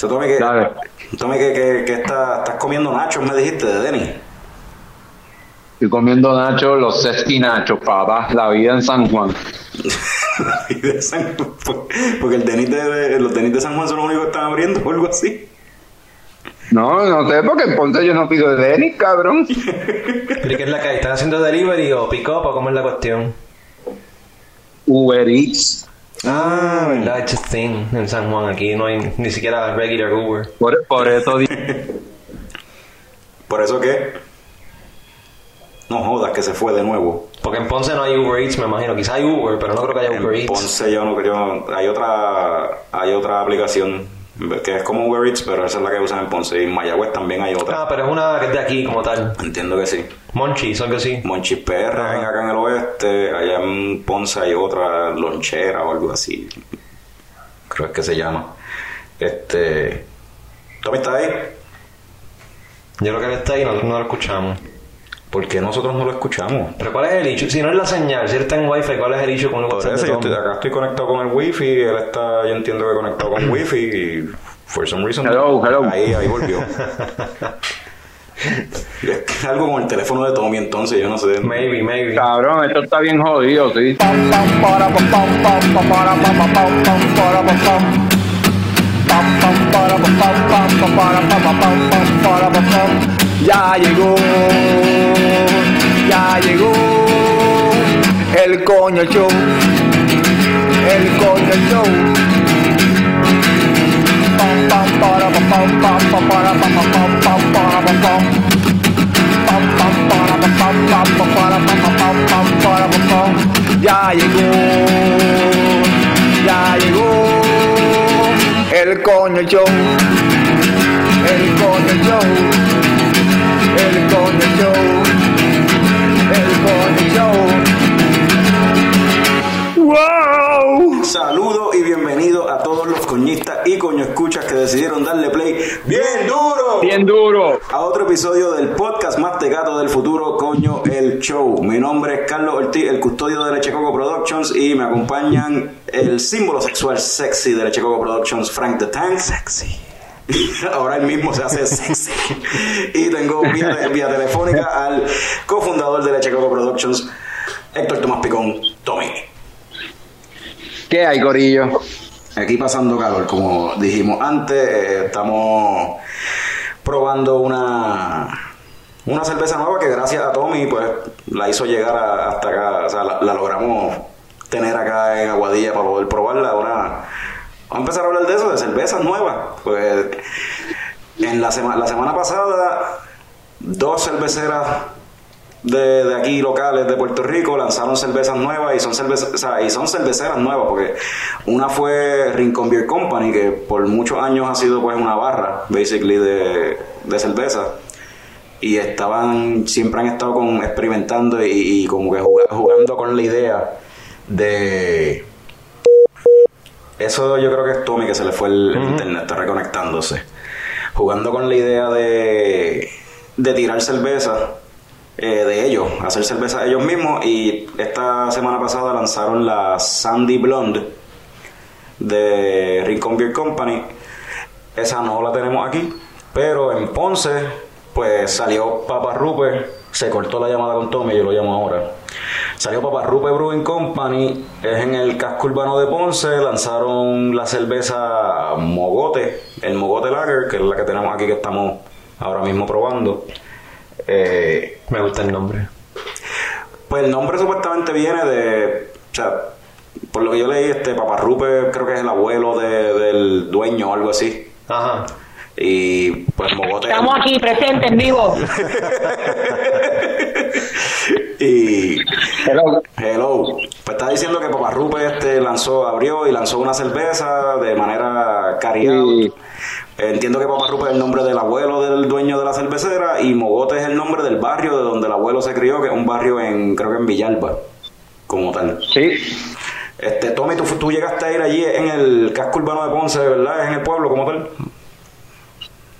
Que, tome que, que, que está, estás comiendo nachos, me dijiste, de Denny. Estoy comiendo nachos, los sesqui nachos, papá. La vida en San Juan. la vida en San Juan. Porque el Denis de, los Denis de San Juan son los únicos que están abriendo o algo así. No, no sé, porque en Ponce yo no pido de Denis, cabrón. ¿Pero qué es la que hay? ¿Están haciendo delivery o pick up o cómo es la cuestión? Uber Eats. Ah, verdad, it's a thing en San Juan. Aquí no hay ni siquiera regular Uber. Por, por eso. ¿Por eso qué? No jodas que se fue de nuevo. Porque en Ponce no hay Uber Eats, me imagino. Quizá hay Uber, pero no creo que haya Uber en Eats. Ponce yo no creo. Hay otra, hay otra aplicación que es como Uber Eats, pero esa es la que usan en Ponce. Y en Mayagüez también hay otra. Ah, pero es una que es de aquí como tal. Entiendo que sí. Monchis, algo así. Monchis PR acá en el oeste. Allá en Ponce hay otra lonchera o algo así. Creo que se llama. Este. ¿Tommy está ahí? Yo creo que él está ahí, nosotros no lo escuchamos. Porque nosotros no lo escuchamos. Pero ¿cuál es el issue? Si no es la señal, si él está en Wi-Fi, ¿cuál es el issue con el Por WhatsApp eso de yo estoy, acá estoy conectado con el wifi, él está, yo entiendo que conectado con wifi y for some reason Hello, hello. ahí, ahí volvió. Es algo con el teléfono de Tommy entonces, yo no sé. Maybe, maybe. Cabrón, esto está bien jodido, sí. Ya llegó, ya llegó el coño show, el coño show. Pam, pam, para, pam, pam, pam, para, pam, pam, pam, para, pam, pam. Pam, pam, para, pam, pam, pam, para, pam, pam, pam, pam, pam. Ya llegó, ya llegó el coño show, el coño show, el coño show. ¡Wow! Saludos y bienvenidos a todos los coñistas y coño escuchas que decidieron darle play bien duro Bien duro. a otro episodio del podcast más tecato del futuro, coño, el show. Mi nombre es Carlos Ortiz, el custodio de Leche Coco Productions y me acompañan el símbolo sexual sexy de Leche Coco Productions, Frank the Tank. Sexy. Ahora él mismo se hace sexy. Y tengo vía, vía telefónica al cofundador de Leche Coco Productions, Héctor Tomás Picón, Tommy. ¿Qué hay, Corillo? Aquí pasando calor, como dijimos antes, eh, estamos probando una una cerveza nueva que gracias a Tommy pues la hizo llegar a- hasta acá, o sea, la, la logramos tener acá en Aguadilla para poder probarla. Una, vamos a empezar a hablar de eso, de cervezas nuevas. Pues en la, sema- la semana pasada, dos cerveceras de, de aquí locales de Puerto Rico lanzaron cervezas nuevas y son cervezas, o sea, y son cerveceras nuevas porque una fue Rincon Beer Company que por muchos años ha sido pues una barra basically de, de cerveza y estaban siempre han estado con experimentando y, y como que juga- jugando con la idea de eso yo creo que es Tommy que se le fue el, internet, está reconectándose. Jugando con la idea de, de tirar cerveza eh, de ellos, hacer cerveza ellos mismos. Y esta semana pasada lanzaron la Sandy Blonde de Rincon Beer Company. Esa no la tenemos aquí, pero en Ponce, pues salió Papa Rupert, se cortó la llamada con Tommy, yo lo llamo ahora. Salió Papa Rupert Brewing Company, es en el casco urbano de Ponce, lanzaron la cerveza Mogote, el Mogote Lager, que es la que tenemos aquí que estamos ahora mismo probando. Eh, Me gusta el nombre. pues el nombre supuestamente viene de, o sea, por lo que yo leí, este Papa Rupert creo que es el abuelo de- del dueño o algo así. Ajá. Y pues Mogote... Estamos aquí presentes en vivo. y Hello. Hello. Pues está diciendo que Papá Rupert este lanzó, abrió y lanzó una cerveza de manera carry out. Sí. Entiendo que Papá Rupert es el nombre del abuelo del dueño de la cervecera y Mogote es el nombre del barrio de donde el abuelo se crió, que es un barrio en, creo que en Villalba, como tal. Sí. Este, Tommy, tú, tú llegaste a ir allí en el casco urbano de Ponce, ¿verdad? Es en el pueblo como tal.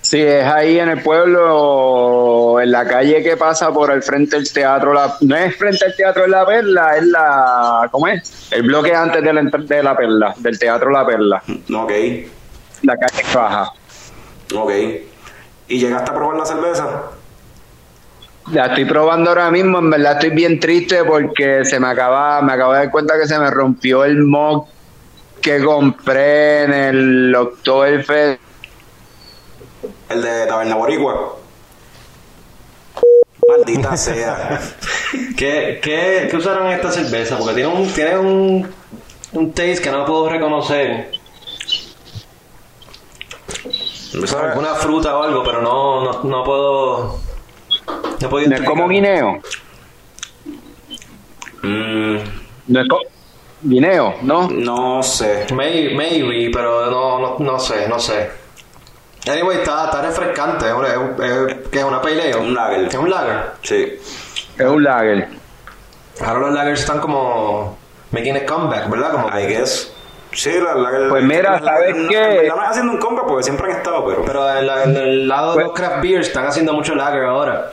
Sí, es ahí en el pueblo, en la calle que pasa por el frente del teatro. La, no es frente al teatro de la Perla, es la. ¿Cómo es? El bloque antes de la, de la Perla, del teatro La Perla. Ok. La calle que baja. Ok. ¿Y llegaste a probar la cerveza? La estoy probando ahora mismo, en verdad estoy bien triste porque se me acaba, me acabo de dar cuenta que se me rompió el mug que compré en el Oktoberfest. El de Taberna Boricua. Maldita sea. ¿Qué, qué, ¿Qué usaron en esta cerveza? Porque tiene un, tiene un, un taste que no puedo reconocer. Es- Alguna fruta o algo, pero no, no, no puedo. No puedo No es como guineo, Mm, no es como guineo, ¿no? no sé. Maybe, maybe, pero no, no, no sé, no sé. Anyway, está, está refrescante. Es, es, que es una pale ale. Un lager. Es un lager. Sí. Es un lager. Ahora los lagers están como making a comeback, ¿verdad? Como I guess. Sí, la, la, Pues mira, la- la- ¿sabes no- qué? en verdad no es haciendo un compa porque siempre han estado, pero. Pero en, la- en el lado de Pues- los craft beers están haciendo mucho lager ahora.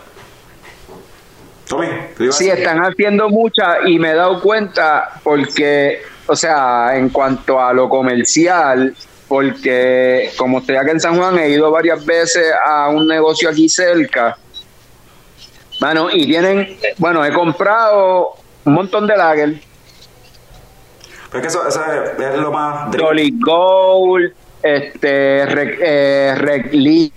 Tommy, ¿te ibas a Sí, están haciendo muchas y me he dado cuenta porque, o sea, en cuanto a lo comercial, porque como estoy acá en San Juan, he ido varias veces a un negocio aquí cerca. Mano, y tienen, bueno, he comprado un montón de lager, Pero es que eso, eso es, es lo más. Solid Gold, este, Rec, eh, Rec Lee.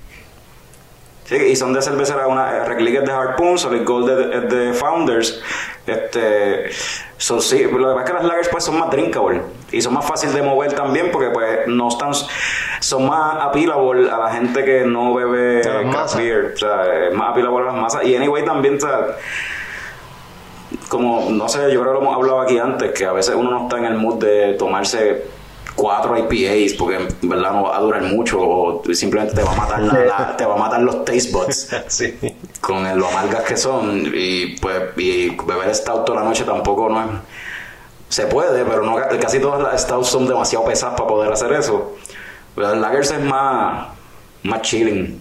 Sí, y son de cerveceras, una Reclick es de Harpoon, Solid Gold es de, es de Founders. Este, so, sí, lo que pasa es que las lagers pues son más drinkable y son más fáciles de mover también porque pues no están, son más appealable a la gente que no bebe craft beer, o sea, es más appealable a las masas. Y anyway también, o sea, como, no sé, yo creo que lo hemos hablado aquí antes, que a veces uno no está en el mood de tomarse cuatro IPAs porque en verdad no va a durar mucho o simplemente te va a matar la- la- te va a matar los taste buds Sí. con el- lo amargas que son. Y pues y beber stout toda la noche tampoco no es se puede pero no casi todas las stouts son demasiado pesadas para poder hacer eso pero el lagers es más más chilling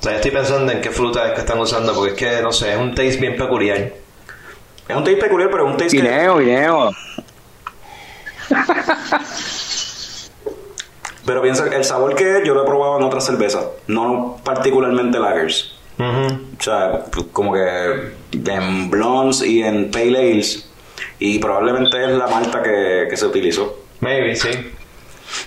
O sea, yo estoy pensando en qué fruta es que están usando, porque es que, no sé, es un taste bien peculiar. es un taste peculiar pero es un taste que Guineo, guineo. pero piensa el sabor que es, yo lo he probado en otras cervezas no particularmente lagers. O sea, como que en blondes y en pale ales. Y probablemente es la malta que, que se utilizó. Maybe, sí.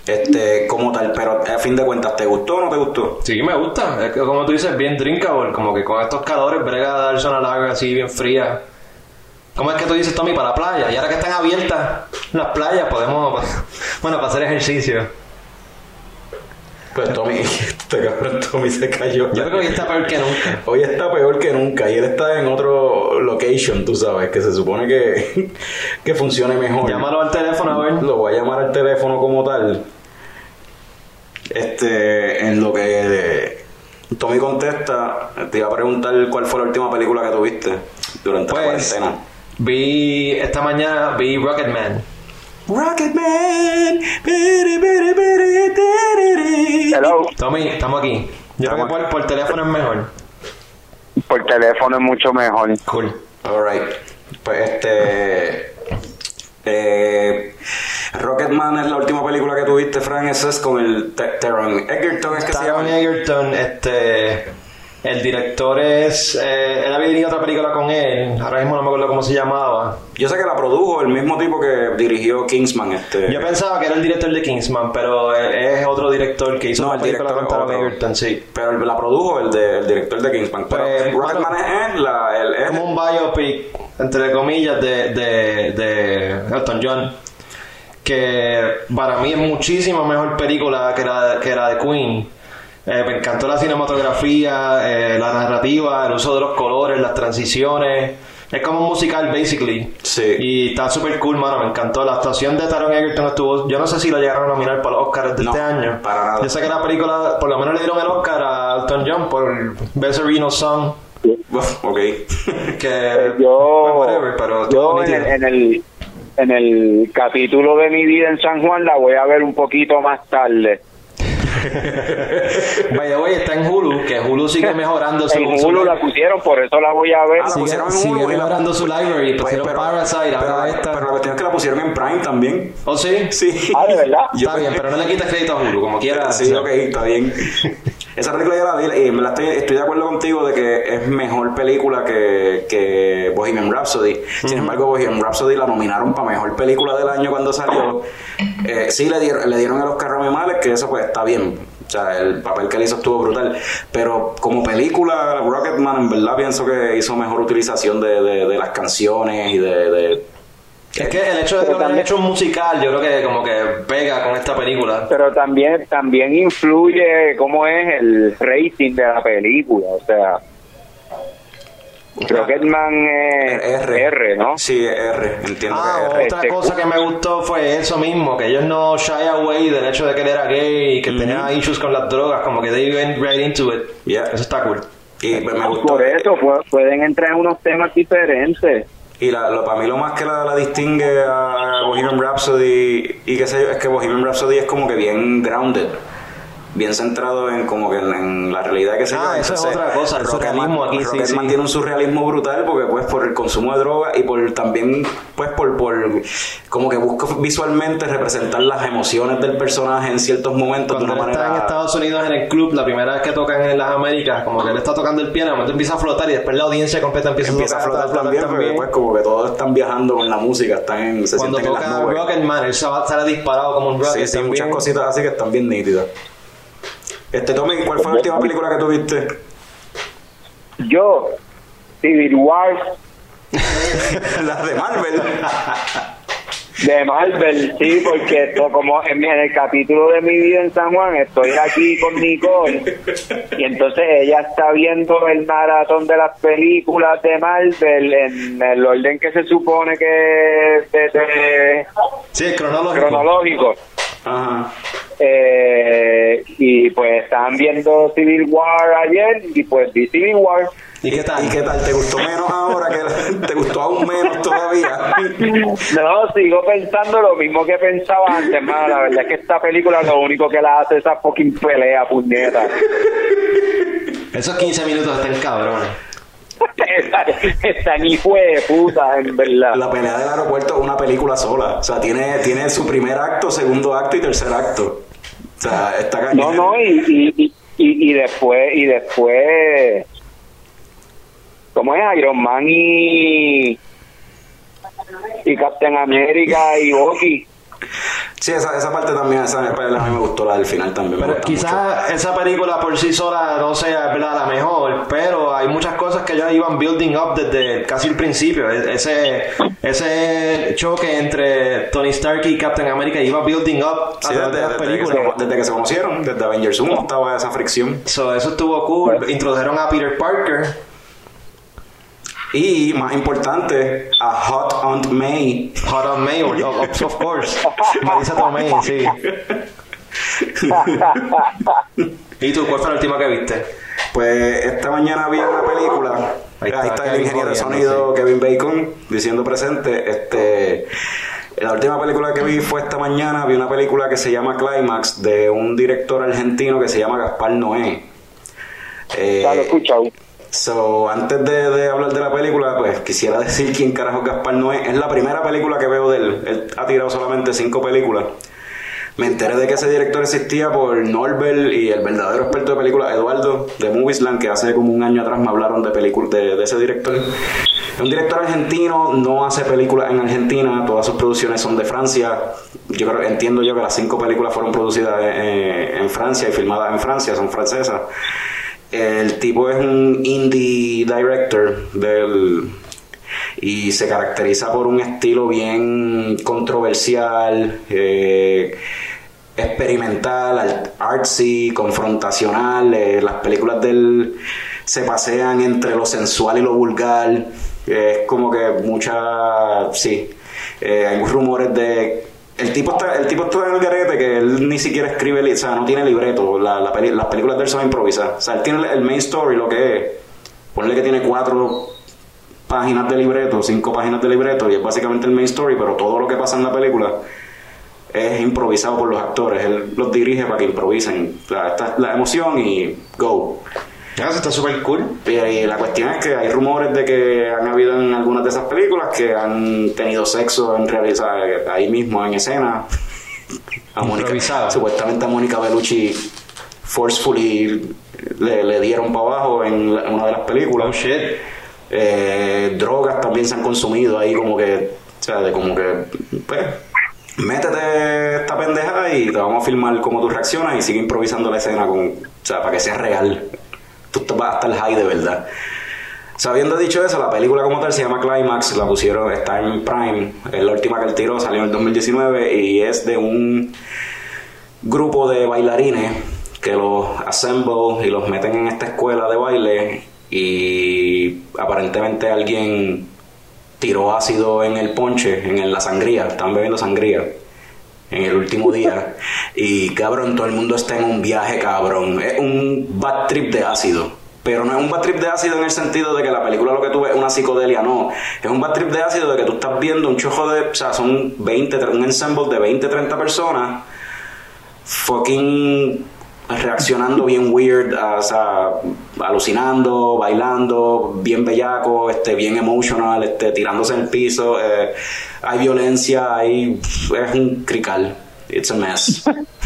Este, como tal, pero a fin de cuentas, ¿te gustó o no te gustó? Sí, me gusta. Es que, como tú dices, bien drinkable. Como que con estos calores brega a darse una lager así bien fría. ¿Cómo es que tú dices, Tommy, para la playa? Y ahora que están abiertas las playas, podemos, bueno, para hacer ejercicio. Pues Tommy, este cabrón Tommy se cayó. Yo creo que hoy está peor que nunca. Hoy está peor que nunca y él está en otro location, tú sabes, que se supone que, que funcione mejor. Llámalo al teléfono a ver. Lo voy a llamar al teléfono como tal. Este, en lo que Tommy contesta, te iba a preguntar cuál fue la última película que tuviste durante la Pues, cuarentena. vi, esta mañana vi Rocketman. Rocketman. Hello. Tommy, estamos aquí. Yo creo que por, por teléfono es mejor. Por teléfono es mucho mejor. Cool. Alright. Pues este. Eh, Rocketman es la última película que tuviste, Frank. Esa es con el Te- Taron Egerton, es que se llama. Egerton, este. El director es. Eh, él había dirigido otra película con él. Ahora mismo no me acuerdo cómo se llamaba. Yo sé que la produjo el mismo tipo que dirigió Kingsman. Este. Yo pensaba que era el director de Kingsman, pero es otro director que hizo No, la el película director con. Egerton, sí. Pero la produjo el, de- el director de Kingsman. Pero Pues, Rocketman es, la. El, es- Como un biopic, entre comillas, de, de, de Elton John. Que para mí es muchísimo mejor película que la, que la de Queen. Eh, me encantó la cinematografía, eh, la narrativa, el uso de los colores, las transiciones. Es como un musical, basically. Sí. Y está súper cool, mano. Me encantó. La actuación de Taron Egerton estuvo. Yo no sé si lo llegaron a nominar para los Oscars de No, este año. para nada. Yo sé que la película, por lo menos le dieron el Oscar a Elton John por Best Original Song. Uf, ok. Que. Eh, yo, pues, whatever, pero yo en, el, en el en el capítulo de mi vida en San Juan la voy a ver un poquito más tarde. By the way, está en Hulu, que Hulu sigue mejorando su, En su Hulu la library. pusieron, por eso la voy a ver. Ah, la Sigue, pusieron en sigue Hulu la- mejorando su library. Pues, Pusieron Parasite, pero, ahora esta. pero la cuestión es que la pusieron en Prime también. ¿Oh, sí? Sí. Ah, ¿de verdad? Yo- Está bien, pero no le quites crédito a Hulu, como quiera. Sí, ok, está bien. Esa película ya la vi y me la estoy, estoy de acuerdo contigo de que es mejor película que, que Bohemian Rhapsody. Sin embargo, Bohemian Rhapsody la nominaron para mejor película del año cuando salió. Eh, sí, le dieron, le dieron el Oscar a Rami Malek, que eso pues está bien. O sea, el papel que él hizo estuvo brutal. Pero como película, Rocketman en verdad pienso que hizo mejor utilización de, de, de las canciones y de... de- Es que el hecho de que Pero también- hecho musical, yo creo que como que pega con esta película. Pero también, también influye cómo es el rating de la película. O sea, Rocketman es R. R, ¿no? Sí, R. Entiendo Ah, que R. otra cosa que me gustó fue eso mismo, que ellos no shy away del hecho de que él era gay y que tenía issues con las drogas, como que they went right into it. Yeah. Eso está cool. Y me gustó. Por eso pu- pueden entrar en unos temas diferentes. Y la, lo, para mí lo más que la, la distingue a Bohemian Rhapsody y qué sé yo, es que Bohemian Rhapsody es como que bien grounded, bien centrado en como que en, en la realidad que se Ah, eso es otra cosa, el surrealismo aquí, sí, Rocketman sí. tiene un surrealismo brutal porque pues por el consumo de droga y por también pues por, por como que busca visualmente representar las emociones del personaje en ciertos momentos Cuando de él una está en manera Estados Unidos en el club, la primera vez que tocan en las Américas, como que él está tocando el piano, momento empieza a flotar y después la audiencia completa empieza, empieza a flotar también, porque después como que todos están viajando con la música, están en, se Cuando sienten en las toca nubes. Rocketman, él se va a sale disparado como un Sí, rocket sí, también. muchas cositas así que están bien nítidas. Este, Tommy, ¿cuál fue la última película que tuviste? Yo, Civil War la de Marvel. de Marvel, sí, porque esto, como en, en el capítulo de mi vida en San Juan, estoy aquí con Nicole y entonces ella está viendo el maratón de las películas de Marvel en el orden que se supone que es de- de- Sí, cronológico. cronológico. Ajá. Eh, y pues estaban viendo Civil War ayer y pues vi Civil War. ¿Y qué tal? ¿Y qué tal? ¿Te gustó menos ahora que te gustó aún menos todavía? No, sigo pensando lo mismo que pensaba antes, mano. La verdad es que esta película lo único que la hace es esa fucking pelea, puñeta. Esos 15 minutos están cabrones. Esta, esta ni fue de puta, en verdad. La pelea del aeropuerto es una película sola. O sea, tiene, tiene su primer acto, segundo acto y tercer acto. O sea, está cañón. No, no, y, y, y, y, y después, y después, ¿cómo es Iron Man y, y Captain America y Bucky? Sí, esa, esa parte también, esa a mí me gustó, la del final también. Pero quizás esa película por sí sola no sea ¿verdad? la mejor, pero hay muchas cosas que ya iban building up desde casi el principio. E- Ese, ese choque entre Tony Stark y Captain America iba building up Sí, desde, de desde que se, desde que se conocieron, desde Avengers 1 estaba esa fricción. So, eso estuvo cool. Introdujeron a Peter Parker. Y más importante, a Hot Aunt May. Hot on May, of, of- of course. Marisa Tomei, sí. ¿Y tú, cuál fue la última que viste? Pues esta mañana vi una película. Ahí Ahí está el ingeniero de sonido Kevin Bacon diciendo presente. Este, la última película que vi fue esta mañana. Vi una película que se llama Climax de un director argentino que se llama Gaspar Noé. Eh, Ya lo he escuchado. So, antes de, de hablar de la película, pues quisiera decir quién carajo es Gaspar Noé. Es la primera película que veo de él. Él ha tirado solamente cinco películas. Me enteré de que ese director existía por Norbert y el verdadero experto de películas, Eduardo, de Moviesland, que hace como un año atrás me hablaron de de, de ese director. Es un director argentino, no hace películas en Argentina, todas sus producciones son de Francia. Yo creo, entiendo yo que las cinco películas fueron producidas eh, en Francia y filmadas en Francia, son francesas. El tipo es un indie director del y se caracteriza por un estilo bien controversial, eh, experimental, art- artsy, confrontacional. eh, las películas de él se pasean entre lo sensual y lo vulgar. eh, es como que mucha, sí, hay rumores de el tipo está el tipo está en el garete que él ni siquiera escribe o sea no tiene libreto la, la peli- las películas de él son improvisadas o sea él tiene el, main story lo que es ponle que tiene cuatro páginas de libreto cinco páginas de libreto y es básicamente el main story pero todo lo que pasa en la película es improvisado por los actores. Él los dirige para que improvisen. Sea, esta es la emoción y go. Ah, eso está súper cool. Y, la cuestión es que hay rumores de que han habido en algunas de esas películas que han tenido sexo en realidad ahí mismo en escena. A Mónica- supuestamente a Mónica Bellucci forcefully le, le dieron para abajo en, la- en una de las películas. Oh shit. Eh, drogas también se han consumido ahí como que, o sea, de como que, pues, métete esta pendejada y te vamos a filmar cómo tú reaccionas y sigue improvisando la escena con, o sea, para que sea real. Tú vas a estar high de verdad. Sabiendo dicho eso, la película como tal se llama Climax, la pusieron, está en Prime, es la última que él tiró, salió en el 2019 y es de un grupo de bailarines que los assemble y los meten en esta escuela de baile y aparentemente alguien tiró ácido en el ponche, en la sangría, están bebiendo sangría en el último día y cabrón, todo el mundo está en un viaje cabrón, es un bad trip de ácido. Pero no es un bad trip de ácido en el sentido de que la película lo que tú ves es una psicodelia, no. Es un bad trip de ácido de que tú estás viendo un chojo de. O sea, son 20, un ensemble de 20, 30 personas fucking reaccionando bien weird, a- o sea, alucinando, bailando, bien bellaco, este, bien emotional, este, tirándose en el piso, eh, hay violencia, hay, es un crical, it's a mess.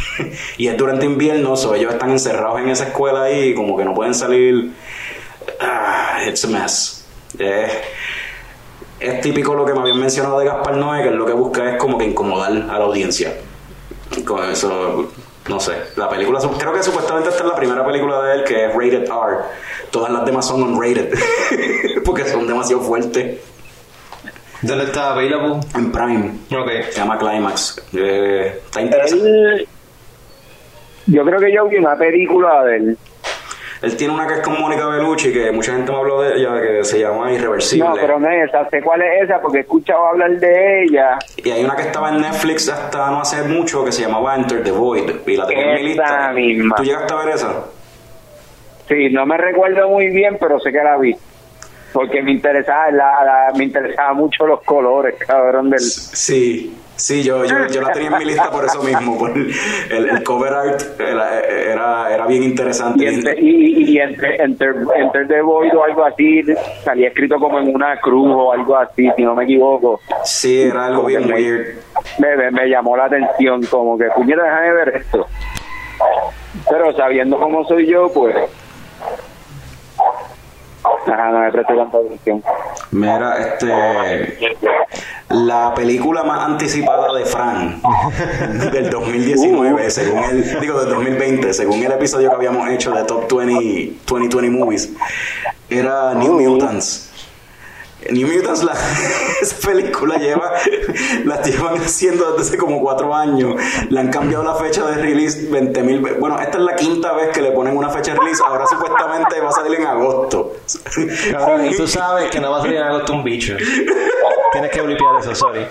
y es durante invierno, so ellos están encerrados en esa escuela ahí, como que no pueden salir, ah, it's a mess. Eh, es típico lo que me habían mencionado de Gaspar Noé, que es lo que busca es como que incomodar a la audiencia. Con eso, no sé. La película, creo que supuestamente esta es la primera película de él que es rated R. Todas las demás son unrated. Porque son demasiado fuertes. ¿Dónde está available? En Prime. Ok. Se llama Climax. Eh, está interesante. Él- yo creo que yo vi una película de él. Él tiene una que es con Mónica Bellucci, que mucha gente me habló de ella, que se llama Irreversible. No, pero no es esa. Sé cuál es esa porque he escuchado hablar de ella. Y hay una que estaba en Netflix hasta no hace mucho que se llamaba Enter the Void. Y la tenía en mi Esa lista. misma. ¿Tú llegaste a ver esa? Sí, no me recuerdo muy bien, pero sé que la vi. Porque me interesaba, la, la- me interesaba mucho los colores, cabrón, del... Sí, sí, yo, yo, yo la tenía en mi lista por eso mismo. Por el, el cover art era, era, era bien interesante. Y, entre, y, y entre, Enter the Void o algo así, salía escrito como en una cruz o algo así, si no me equivoco. Sí, era algo bien Como me- weird. Me, me, me llamó la atención, como que, puñeta, déjame ver esto. Pero sabiendo cómo soy yo, pues... Ajá, no me presté tanta atención. Mira, este. La película más anticipada de Fran del 2019, según el. Digo, del 2020, según el episodio que habíamos hecho de Top 20, 2020 Movies, era New Mutants. New Mutants, la, esa película lleva, la llevan haciendo desde hace como cuatro años. Le han cambiado la fecha de release 20 mil veces. Bueno, esta es la quinta vez que le ponen una fecha de release. Ahora supuestamente va a salir en agosto. Cabrón, y tú sabes que no va a salir en agosto un bicho. Tienes que blipear eso, sorry.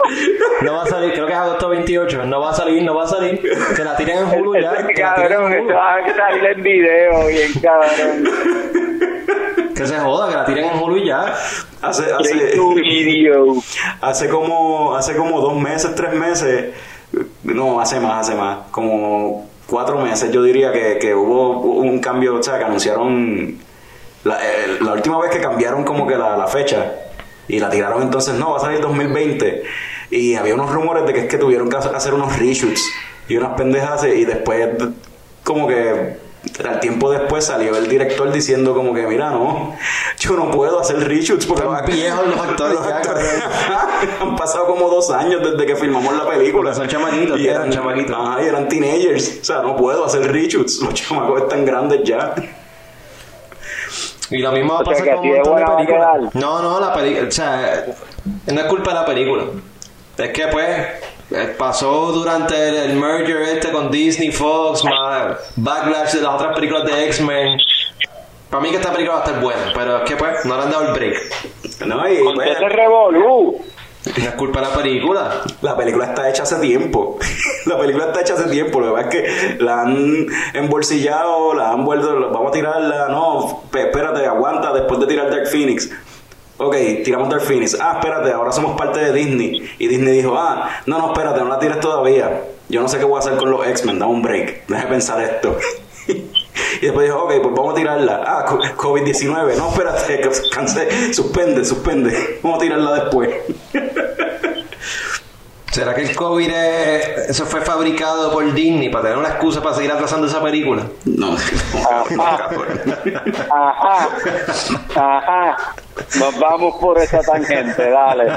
No va a salir, creo que es agosto 28. No va a salir, no va a salir. Que la tiren en Hulu ya. Ese Que la tiren cabrón, Hulu. va a salir en video, bien cabrón. Que se joda, que la tiren en Hulu y ya. Hace, hace, hace como hace como dos meses, tres meses, no, hace más, hace más, como cuatro meses yo diría que, que hubo un cambio, o sea, que anunciaron la, eh, la última vez que cambiaron como que la, la fecha y la tiraron entonces, no, va a salir 2020 y había unos rumores de que es que tuvieron que hacer unos reshoots y unas pendejas y después como que al tiempo después salió el director diciendo como que mira no yo no puedo hacer reshoots porque Están viejos los actores los ya, actores. han pasado como dos años desde que filmamos la película Son chamaquitos, y ya, eran chamaquitos. ajá, y eran teenagers o sea no puedo hacer reshoots los chamacos están grandes ya Y lo mismo va a pasar con un montón de películas. No, no, la película. O sea, no es culpa de la película. Es que, pues, pasó durante el, el merger este con Disney, Fox, más backlash de las otras películas de X-Men. Para mí que esta película va a estar buena, pero es que, pues, no le han dado el break. no y Con pues, ese revolú. No es culpa de la película. la película está hecha hace tiempo la película está hecha hace tiempo lo que pasa es que la han embolsillado la han vuelto vamos a tirarla no espérate aguanta después de tirar Dark Phoenix Ok, tiramos Phoenix. Ah, espérate, ahora somos parte de Disney. Y Disney dijo, ah, no, no, espérate, no la tires todavía. yo no sé qué voy a hacer con los X-Men, da un break, déjame pensar esto. y después dijo, ok, pues vamos a tirarla. Ah, co- COVID-19, no, espérate, cancé, suspende, suspende, vamos a tirarla después. ¿Será que el COVID es- eso fue fabricado por Disney para tener una excusa para seguir atrasando esa película? No, no, no, cabrón. Ajá. Ajá. Nos vamos por esa tangente, dale.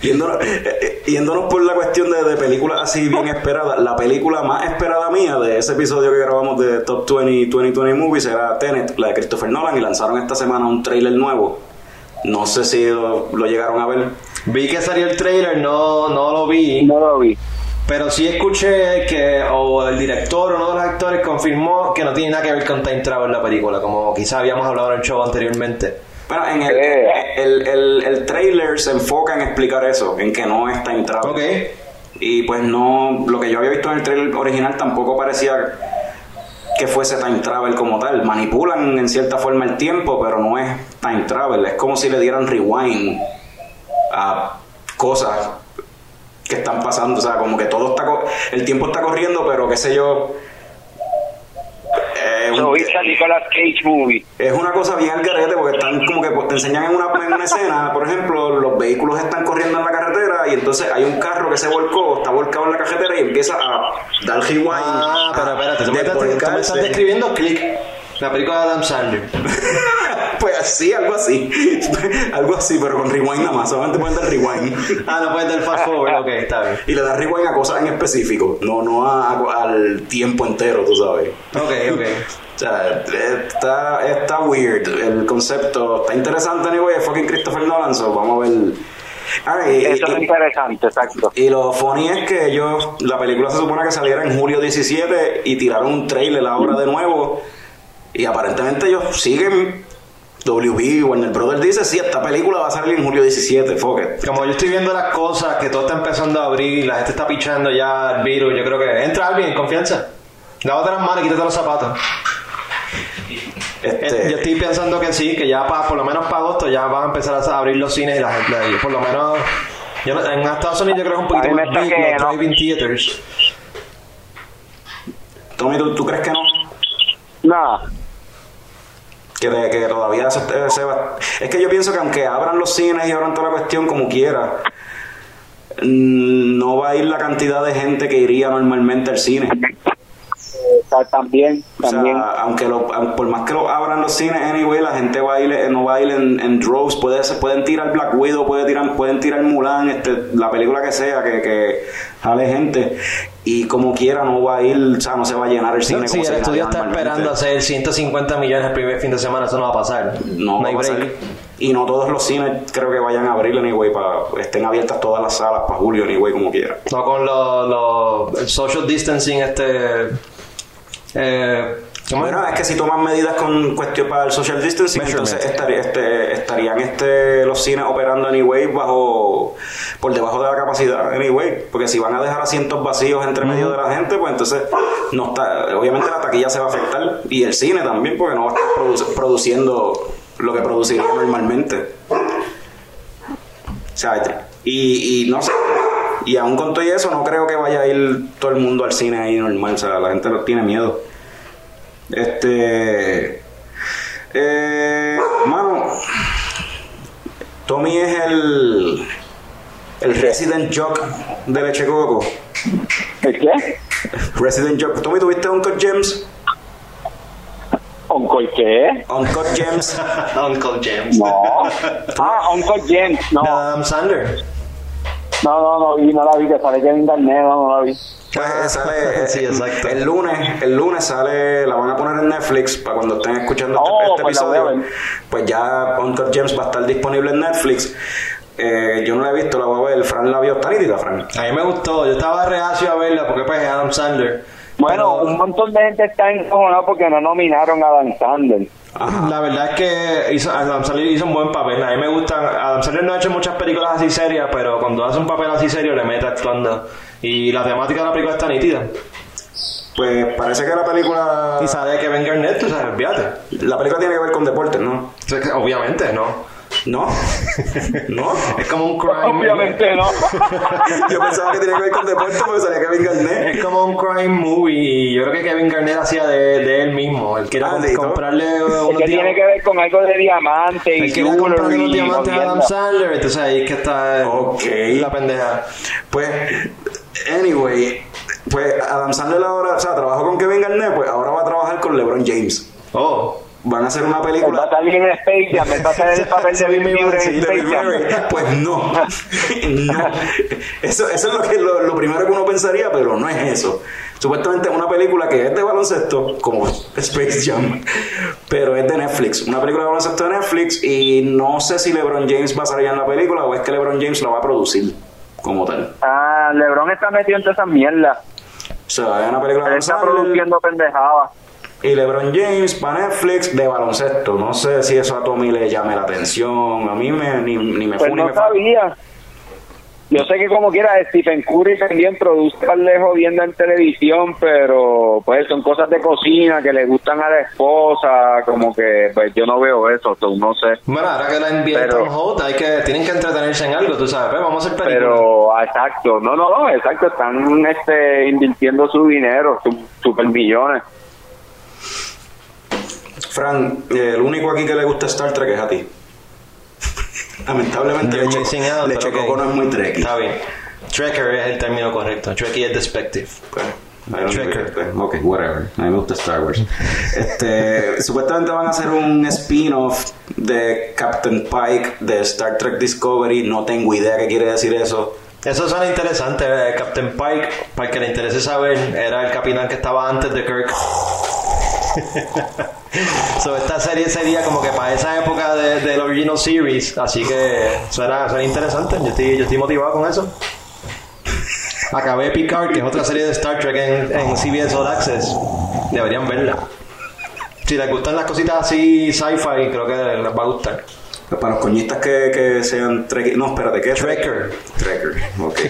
Yéndonos, eh, eh, yéndonos por la cuestión de, de películas así bien esperadas, la película más esperada mía de ese episodio que grabamos de Top 20 2020 Movies era Tenet, la de Christopher Nolan, y lanzaron esta semana un trailer nuevo. No sé si lo, lo llegaron a ver. Vi que salió el trailer, no, no lo vi. No lo vi. Pero sí escuché que o el director o uno de los actores confirmó que no tiene nada que ver con Time Travel la película, como quizá habíamos hablado en el show anteriormente. Bueno, en el, Eh. el, el, el trailer se enfoca en explicar eso, en que no está entrado. Ok. Y pues no, lo que yo había visto en el trailer original tampoco parecía que fuese time travel como tal. Manipulan en cierta forma el tiempo, pero no es time travel. Es como si le dieran rewind a cosas que están pasando. O sea, como que todo está, co- el tiempo está corriendo, pero qué sé yo. eh, un- Lo viste a Nicolas Cage movie. es una cosa bien al garete porque están como que te enseñan en una, en una escena, por ejemplo, los vehículos están corriendo en la carretera y entonces hay un carro que se volcó, está volcado en la carretera y empieza a dar rewind. Ah, pero espérate, tú me, estás, describiendo Click, la película de Adam Sandler. Sí, algo así. algo así, pero con rewind nada más. Solamente pueden dar rewind. Ah, no puedes dar fast forward, ok, está bien. Y le da rewind a cosas en específico, no, no a- a- al tiempo entero, tú sabes. Ok, ok. O sea, está, está weird el concepto. Está interesante, anyway. Es fucking Christopher Nolan, so vamos a ver. Ah, y- Eso es y- interesante, exacto. Y lo funny es que ellos, la película se supone que saliera en julio 17 y tiraron un trailer ahora de nuevo. Y aparentemente ellos siguen. WB, Warner Brothers dice: Sí, esta película va a salir en julio 17, fuck it. Como yo estoy viendo las cosas, que todo está empezando a abrir, la gente está pichando ya el virus, yo creo que entra alguien, confianza. Lávate las manos y quítate los zapatos. Este, Eh, Yo estoy pensando que sí, que ya pa- por lo menos para agosto ya van a empezar a abrir los cines y la gente, y por lo menos, yo no- en Estados Unidos yo creo que es un poquito más big, los no. drive-in theaters. Tommy, ¿tú, tú crees que no? Nada. Que, de- que todavía se, se va. Es que yo pienso que aunque abran los cines y abran toda la cuestión como quiera, mm, no va a ir la cantidad de gente que iría normalmente al cine. También, O sea, también. aunque lo, por más que lo abran los cines, anyway, la gente va a ir, eh, no va a ir en, en droves. Puede, ser- pueden tirar Black Widow, puede tirar, pueden tirar Mulan, este, la película que sea, que, que jale gente. Y como quiera, no va a ir, o sea, no se va a llenar el cine Si como el se estudio está esperando hacer 150 millones el primer fin de semana, eso no va a pasar. No, va hay a pasar. break. Y no todos los cines creo que vayan a abrir, anyway, para estén abiertas todas las salas para julio, anyway, como quiera. No con los el social distancing, este. Eh. Bueno, es que si toman medidas con cuestión para el social distancing, Measurement. entonces estaría- este, estarían este, los cines operando anyway bajo por debajo de la capacidad anyway, porque si van a dejar asientos vacíos entre medio de la gente, pues entonces no está, obviamente la taquilla se va a afectar y el cine también, porque no va a estar produ- produciendo lo que produciría normalmente. O sea, y, y no sé. Y aún con todo eso, no creo que vaya a ir todo el mundo al cine ahí normal. O sea, la gente no tiene miedo. Este. Eh, mano. Tommy es el. El Resident Jock de Leche Coco. ¿El qué? Resident Jock. Tommy, ¿tuviste Uncut Gems? ¿Uncle qué? Uncut Gems. Uncle James. No. Ah, Uncle James. No, Adam Sandler. no, no, no vi, no la vi, que sale que en internet, no, no la vi. Pues eh, sale Sí, exacto. el lunes, el lunes sale, la van a poner en Netflix para cuando estén escuchando este- Oh, este, pues episodio. Pues ya Uncut Gems va a estar disponible en Netflix. Eh, yo no la he visto, la voy a ver. Fran la vio, está nítida, Fran. A mí me gustó, yo estaba reacio a verla porque pues es Adam Sandler. Bueno, Pero un montón de gente está encojonada porque no nominaron a Dan Sandler. Ajá. La verdad es que hizo, Adam Sandler hizo un buen papel. A mí me gustan. Adam Sandler no ha hecho muchas películas así serias, pero cuando hace un papel así serio le mete actuando. Y la temática de la película está nítida. Pues parece que la película. Y sale Kevin Garnett, tú sabes, olvídate. La película tiene que ver con deportes, ¿no? O sea, que Obviamente, ¿no? No, no. Es como un crime. Obviamente no. Yo pensaba que tenía que ver con deporte porque salía Kevin Garnett. Es como un crime movie y yo creo que Kevin Garnett hacía de, de él mismo. Él quería Ah, comprarle unos que tiene que ver con algo de diamante y Él quería comprarle unos diamantes a Adam. Sandler, entonces ahí es que está Ok. la pendeja. Pues, anyway, pues Adam Sandler ahora, o sea, trabajó con Kevin Garnett, pues ahora va a trabajar con LeBron James. Oh, Van a hacer una Él va a película. salir en Space Jam, va a hacer el papel de Bill Murray en de Space Jam. Pues no, no. Eso, eso es lo, que, lo, lo primero que uno pensaría, pero no es eso. Supuestamente es una película que es de baloncesto, como Space Jam, pero es de Netflix. Una película de baloncesto de Netflix y no sé si LeBron James va a salir en la película o es que LeBron James la va a producir como tal. Ah, LeBron está metido en toda esa mierda. O sea, es una película Él está produciendo pendejadas. y LeBron James para Netflix de baloncesto. No sé si eso a Tommy le llame la atención. A mí me, ni, ni me Pues fue ni no me fa- sabía. Yo sé que como quiera Stephen Curry también produce par de jodienda en televisión, pero pues son cosas de cocina que le gustan a la esposa, como que pues yo no veo eso, so, no sé. bueno, ahora que la NBA Pero- está en hold, hay que, tienen que entretenerse en algo, tú sabes, pues vamos a hacer películas. Pero exacto, no, no, no, exacto, están este invirtiendo su dinero, su, super millones. Fran, el único aquí que le gusta Star Trek es a ti. Lamentablemente, Leche. Coco no es muy trekkie. Está bien. Trekker es el término correcto. Trekkie es despective. Trekker. know, pues, Ok, whatever. A mí me gusta Star Wars. Este, supuestamente van a hacer un spin-off de Captain Pike de Star Trek Discovery. No tengo idea qué quiere decir eso. Eso suena interesante. eh, Captain Pike, para el que le interese saber, era el capitán que estaba antes de Kirk. so, esta serie sería como que para esa época de, del original series. Así que suena, suena interesante. Yo estoy, yo estoy motivado con eso. Acabé Picard, que es otra serie de Star Trek en, en CBS All Access. Deberían verla. Si les gustan las cositas así sci-fi, creo que les va a gustar. Para los coñistas que, que sean Trek... No, espérate, ¿qué es? Trekker. Trekker, ok.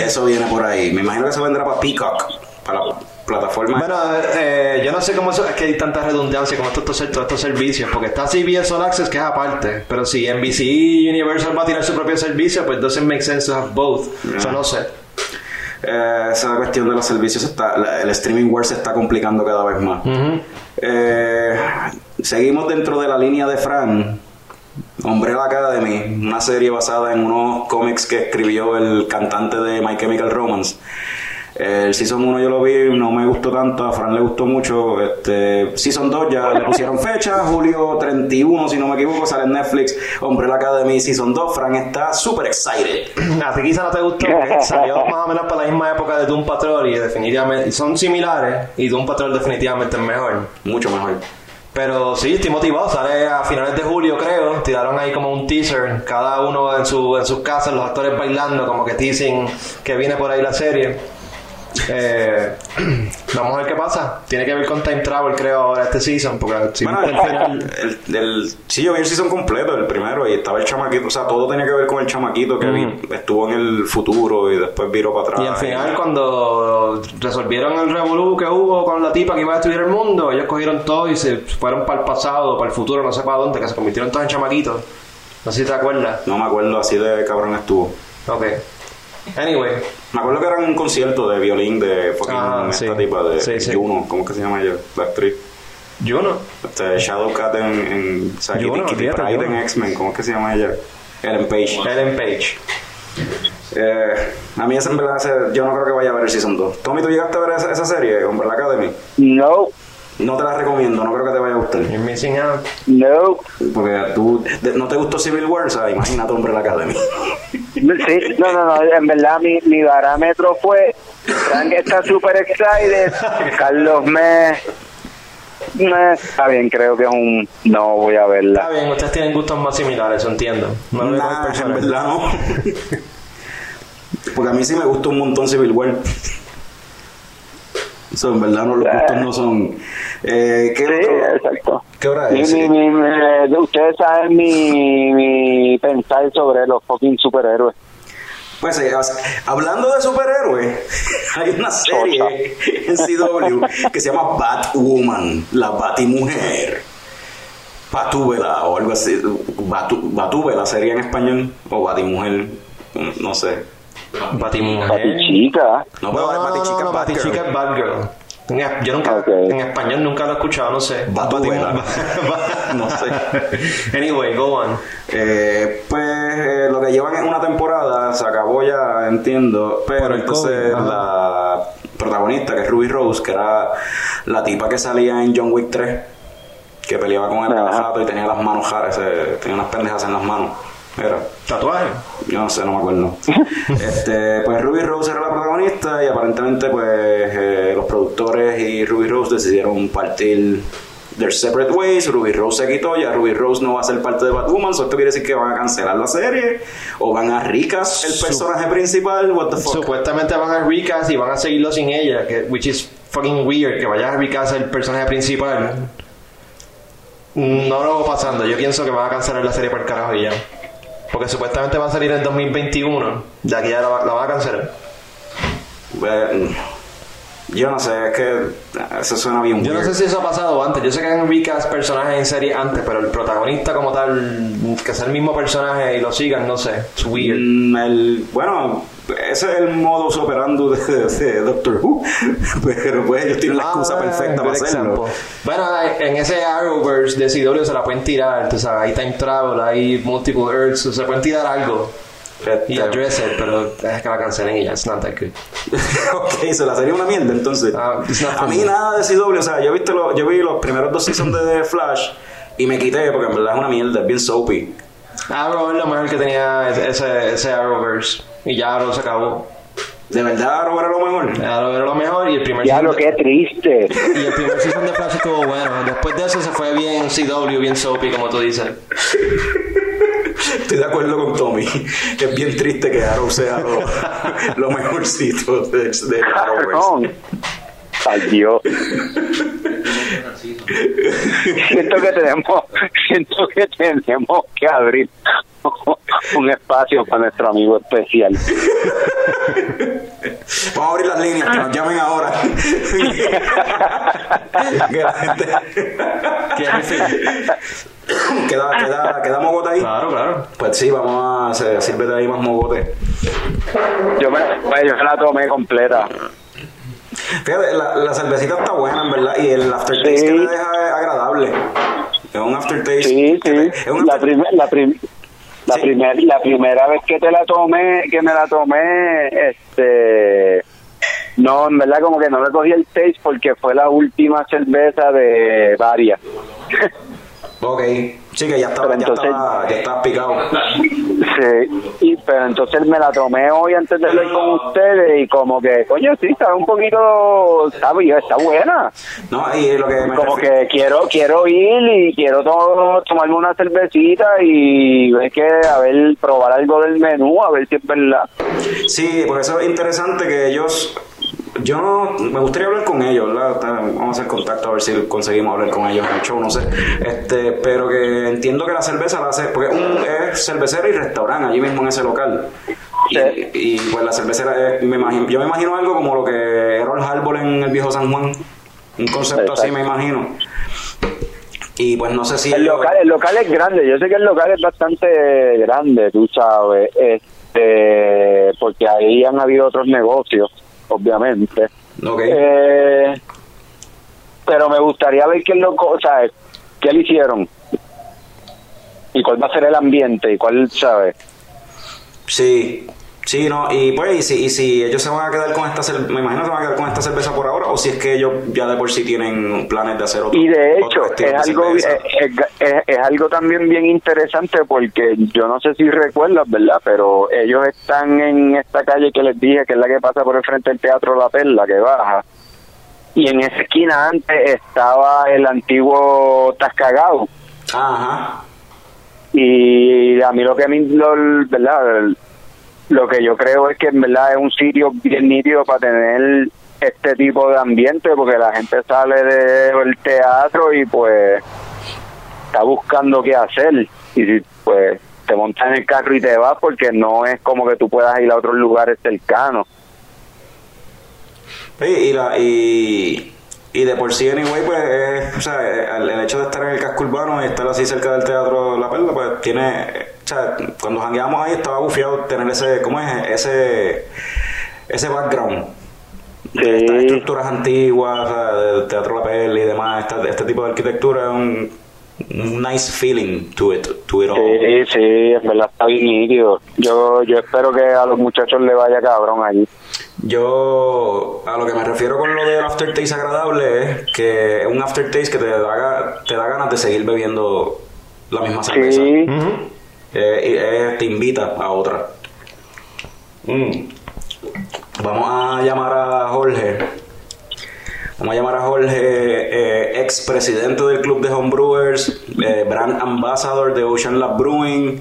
Eso viene por ahí. Me imagino que se vendrá para Peacock, para la plataforma. Bueno, eh, yo no sé cómo es que hay tanta redundancia con estos, estos, todos estos servicios, porque está CBS All Access que es aparte, pero si NBC Universal va a tirar su propio servicio, pues doesn't make sense to have both. Eso no sé. Eh, esa cuestión de los servicios, está, la- el streaming war se está complicando cada vez más. Eh, seguimos dentro de la línea de Fran. Umbrella Academy, una serie basada en unos cómics que escribió el cantante de My Chemical Romance. El Season 1 yo lo vi, no me gustó tanto, a Fran le gustó mucho. Este, season 2 ya le pusieron fecha, julio 31, si no me equivoco, sale en Netflix. Umbrella Academy Season 2, Fran está súper excited. A ti quizá no te gustó, porque salió más o menos para la misma época de Doom Patrol y definitivamente son similares y Doom Patrol definitivamente es mejor. Mucho mejor. Pero sí, estoy motivado. Sale a finales de julio, creo. Tiraron ahí como un teaser. Cada uno en, su, en sus casas, los actores bailando, como que teasing que viene por ahí la serie. Eh, vamos a ver qué pasa. Tiene que ver con Time Travel, creo, ahora este season. Porque si Bueno, el final. el, el- sí, yo vi el season completo, el primero, y estaba el chamaquito, o sea, todo tenía que ver con el chamaquito que vi- estuvo en el futuro y después viró para atrás. Y al final, cuando resolvieron el revolú que hubo con la tipa que iba a destruir el mundo, ellos cogieron todo y se fueron para el pasado, para el futuro, no sé para dónde, que se convirtieron todos en chamaquitos. No sé si te acuerdas. No me acuerdo, así de cabrón estuvo. Ok. Anyway, Me acuerdo que era un concierto de violín de fucking Ah, esta sí. tipa de Sí, sí. Juno, ¿cómo es que se llama ella? La actriz. Juno. Este, Shadowcat en, en o sea, Juno, Kitty, Kitty en. X-Men, ¿cómo es que se llama ella? Ellen Page. Ellen Page. Eh, a mí esa en verdad, yo no creo que vaya a ver el Season 2. Tommy, ¿tú llegaste a ver esa, esa serie, Umbrella Academy? No, No te la recomiendo, no creo que te vaya a gustar. You're missing out. no. Porque tú de- no te gustó Civil War, o sea, imagínate Umbrella Academy. Sí, no, no, no, en verdad mi, mi parámetro fue, Frank está súper excited, Carlos me, me, está bien, creo que es un, no voy a Está verla. bien, ustedes tienen gustos más similares, eso entiendo. No lo Nah, en verdad no. Porque a mí sí me gustó un montón Civil War. Eso, en verdad no, los gustos no son... Eh, ¿qué, Sí, otro- exacto. ¿Qué hora es? mi- mi- ustedes saben mi, mi pensar sobre los fucking superhéroes. Pues eh, hablando de superhéroes, hay una serie en CW que se llama Batwoman, la Batimujer. Batúbela o algo así. Batu, Batúbela sería en español. O Batimujer. No sé. Batimujer. Batichica. No, No, pero no, no, Batichica no, es Batichica es Batgirl. En es- Yo nunca, en español nunca lo he escuchado, no sé. Batimu- No sé. Anyway, go on. Eh, pues eh, lo que llevan es una temporada, se acabó ya, entiendo. Pero entonces COVID, ajá. la protagonista, que es Ruby Rose, que era la tipa que salía en John Wick 3, que peleaba con el gato y tenía las manos, tenía unas pendejas en las manos. Era. Tatuaje. Yo no sé, no me acuerdo. este, pues Ruby Rose era la protagonista y aparentemente pues eh, los productores y Ruby Rose decidieron partir their separate ways. Ruby Rose se quitó, ya Ruby Rose no va a ser parte de Batwoman. So esto quiere decir que van a cancelar la serie o van a ricas el personaje principal. What the fuck? Supuestamente van a recast y van a seguirlo sin ella, que, which is fucking weird que vayas a recast el personaje principal. No lo veo pasando, yo pienso que van a cancelar la serie por carajo y ya. Porque supuestamente va a salir en 2021, de aquí ya la, la a cancelar. Yo no sé, es que eso suena bien Yo no sé si eso ha pasado antes, yo sé que han recast personajes en serie antes, pero el protagonista como tal, que sea el mismo personaje y lo sigan, no sé, es weird. Mm, el- bueno, ese es el modus operandi de, de Doctor Who. Pero pues ellos tienen la excusa Ah, perfecta good para hacerlo. example. Bueno, en ese Arrowverse de CW se la pueden tirar, sabes, hay time travel, hay multiple Earths, se pueden tirar algo y Este, address it, pero es que la cancelen y ya, it's not that good. ok, se la sería una mierda entonces. Ah, it's not a mí nada de CW, o sea, yo, he visto lo- yo vi los primeros dos seasons de Flash y me quité porque en verdad es una mierda, es bien soapy. Arrow es lo mejor que tenía ese, ese Arrowverse y ya Arrow se acabó. De verdad, Arrow era lo mejor. Arrow era lo mejor y el primer Ya season lo de- que triste. y el primer season de Flash estuvo bueno. Después de eso se fue bien CW, bien soapy, como tú dices. Estoy de acuerdo con Tommy. Es bien triste que Arrow sea lo, lo mejorcito de, de Arrowverse. Cabrón. Ay, Dios. siento que tenemos, siento que tenemos que abrir un espacio para nuestro amigo especial. Vamos a abrir las líneas, que nos llamen ahora. que la gente... ¿Queda, queda, ¿Queda mogote ahí? Claro, claro. Pues sí, vamos a hacer, sírvete ahí más mogote. Yo me, pues, yo me la tomé completa. Fíjate, la, la cervecita está buena, en verdad, y el aftertaste Sí. que le deja es agradable. Es un aftertaste. Sí, sí. Es un La, prim- la, prim- la, Sí. primer- la primera vez que te la tomé, que me la tomé, este, no, en verdad como que no le cogí el taste porque fue la última cerveza de varias. Ok, sí, que ya estaba, ya estaba, ya estaba picado. Sí, y, pero entonces me la tomé hoy antes de hablar con ustedes y como que, coño, sí, está un poquito, está, está buena. No, y lo que me Como refiero- que quiero quiero ir y quiero to- tomarme una cervecita y ver que, a ver, probar algo del menú, a ver si es verdad. Sí, por eso es interesante que ellos. Yo no. Me gustaría hablar con ellos, Vamos a hacer contacto a ver si conseguimos hablar con ellos en el show, no sé. Este, pero que entiendo que la cerveza la hace. Porque un, es cervecera y restaurante allí mismo en ese local. Y, y, pues la cervecera es, me imagino, yo me imagino algo como lo que era el Harbor en el viejo San Juan. Un concepto así me imagino. Y pues no sé si. El local, el local es grande, yo sé que el local es bastante grande, tú sabes, este, porque ahí han habido otros negocios, obviamente. Ok. Eh, pero me gustaría ver qué lo, o sea, qué le hicieron y cuál va a ser el ambiente y cuál, ¿sabes? Sí, sí, no, y pues, y si, y si ellos se van a quedar con esta cerveza, me imagino que se van a quedar con esta cerveza por ahora, o si es que ellos ya de por sí tienen planes de hacer otro Y de hecho, es algo, es, es- es algo también bien interesante porque yo no sé si recuerdas, ¿verdad? Pero ellos están en esta calle que les dije, que es la que pasa por el frente del Teatro La Perla, que baja. Y en esa esquina antes estaba el antiguo Tascagao. Ajá. Y a mí lo que a mí, lo, ¿verdad? Lo que yo creo es que en verdad es un sitio bien nítido para tener este tipo de ambiente, porque la gente sale del teatro y pues está buscando qué hacer. Y si, pues te montas en el carro y te vas porque no es como que tú puedas ir a otros lugares cercanos. Sí, y, la, y, y de por sí, anyway, pues, eh, o sea, el, el hecho de estar en el casco urbano y estar así cerca del teatro La Perla, pues tiene, eh, o sea, cuando jangueamos ahí estaba bufiado tener ese, ¿cómo es? Ese, ese background. De estas estructuras antiguas, o sea, del teatro La Perla y demás, esta- este tipo de arquitectura es un, nice feeling to it, to it all. Sí, sí, en verdad está bien. Yo, yo espero que a los muchachos le vaya cabrón allí. Yo a lo que me refiero con lo del aftertaste agradable es que es un aftertaste que te da, te da ganas de seguir bebiendo la misma cerveza. Sí. Eh, y, eh, te invita a otra. Mm. Vamos a llamar a Jorge. Vamos a llamar a Jorge, eh, ex presidente del club de homebrewers, eh, brand ambassador de Ocean Lab Brewing.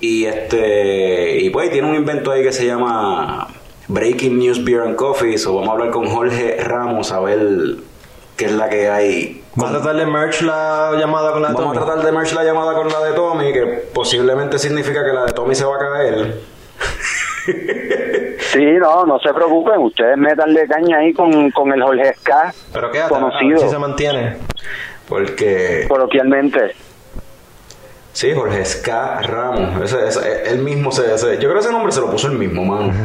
Y este y pues tiene un invento ahí que se llama Breaking News Beer and Coffee. So vamos a hablar con Jorge Ramos a ver qué es la que hay. ¿Vas a tratar de merch la llamada con la Vamos a Tommy? tratar de merge la llamada con la de Tommy, que posiblemente significa que la de Tommy se va a caer. sí, no, no se preocupen. Ustedes métanle caña ahí con, con el Jorge Ska, Pero quédate, a ver conocido si se mantiene. Porque coloquialmente. Sí, Jorge Ska Ramos. Ese, ese- él mismo se, ese- Yo creo que ese nombre se lo puso él mismo, mano.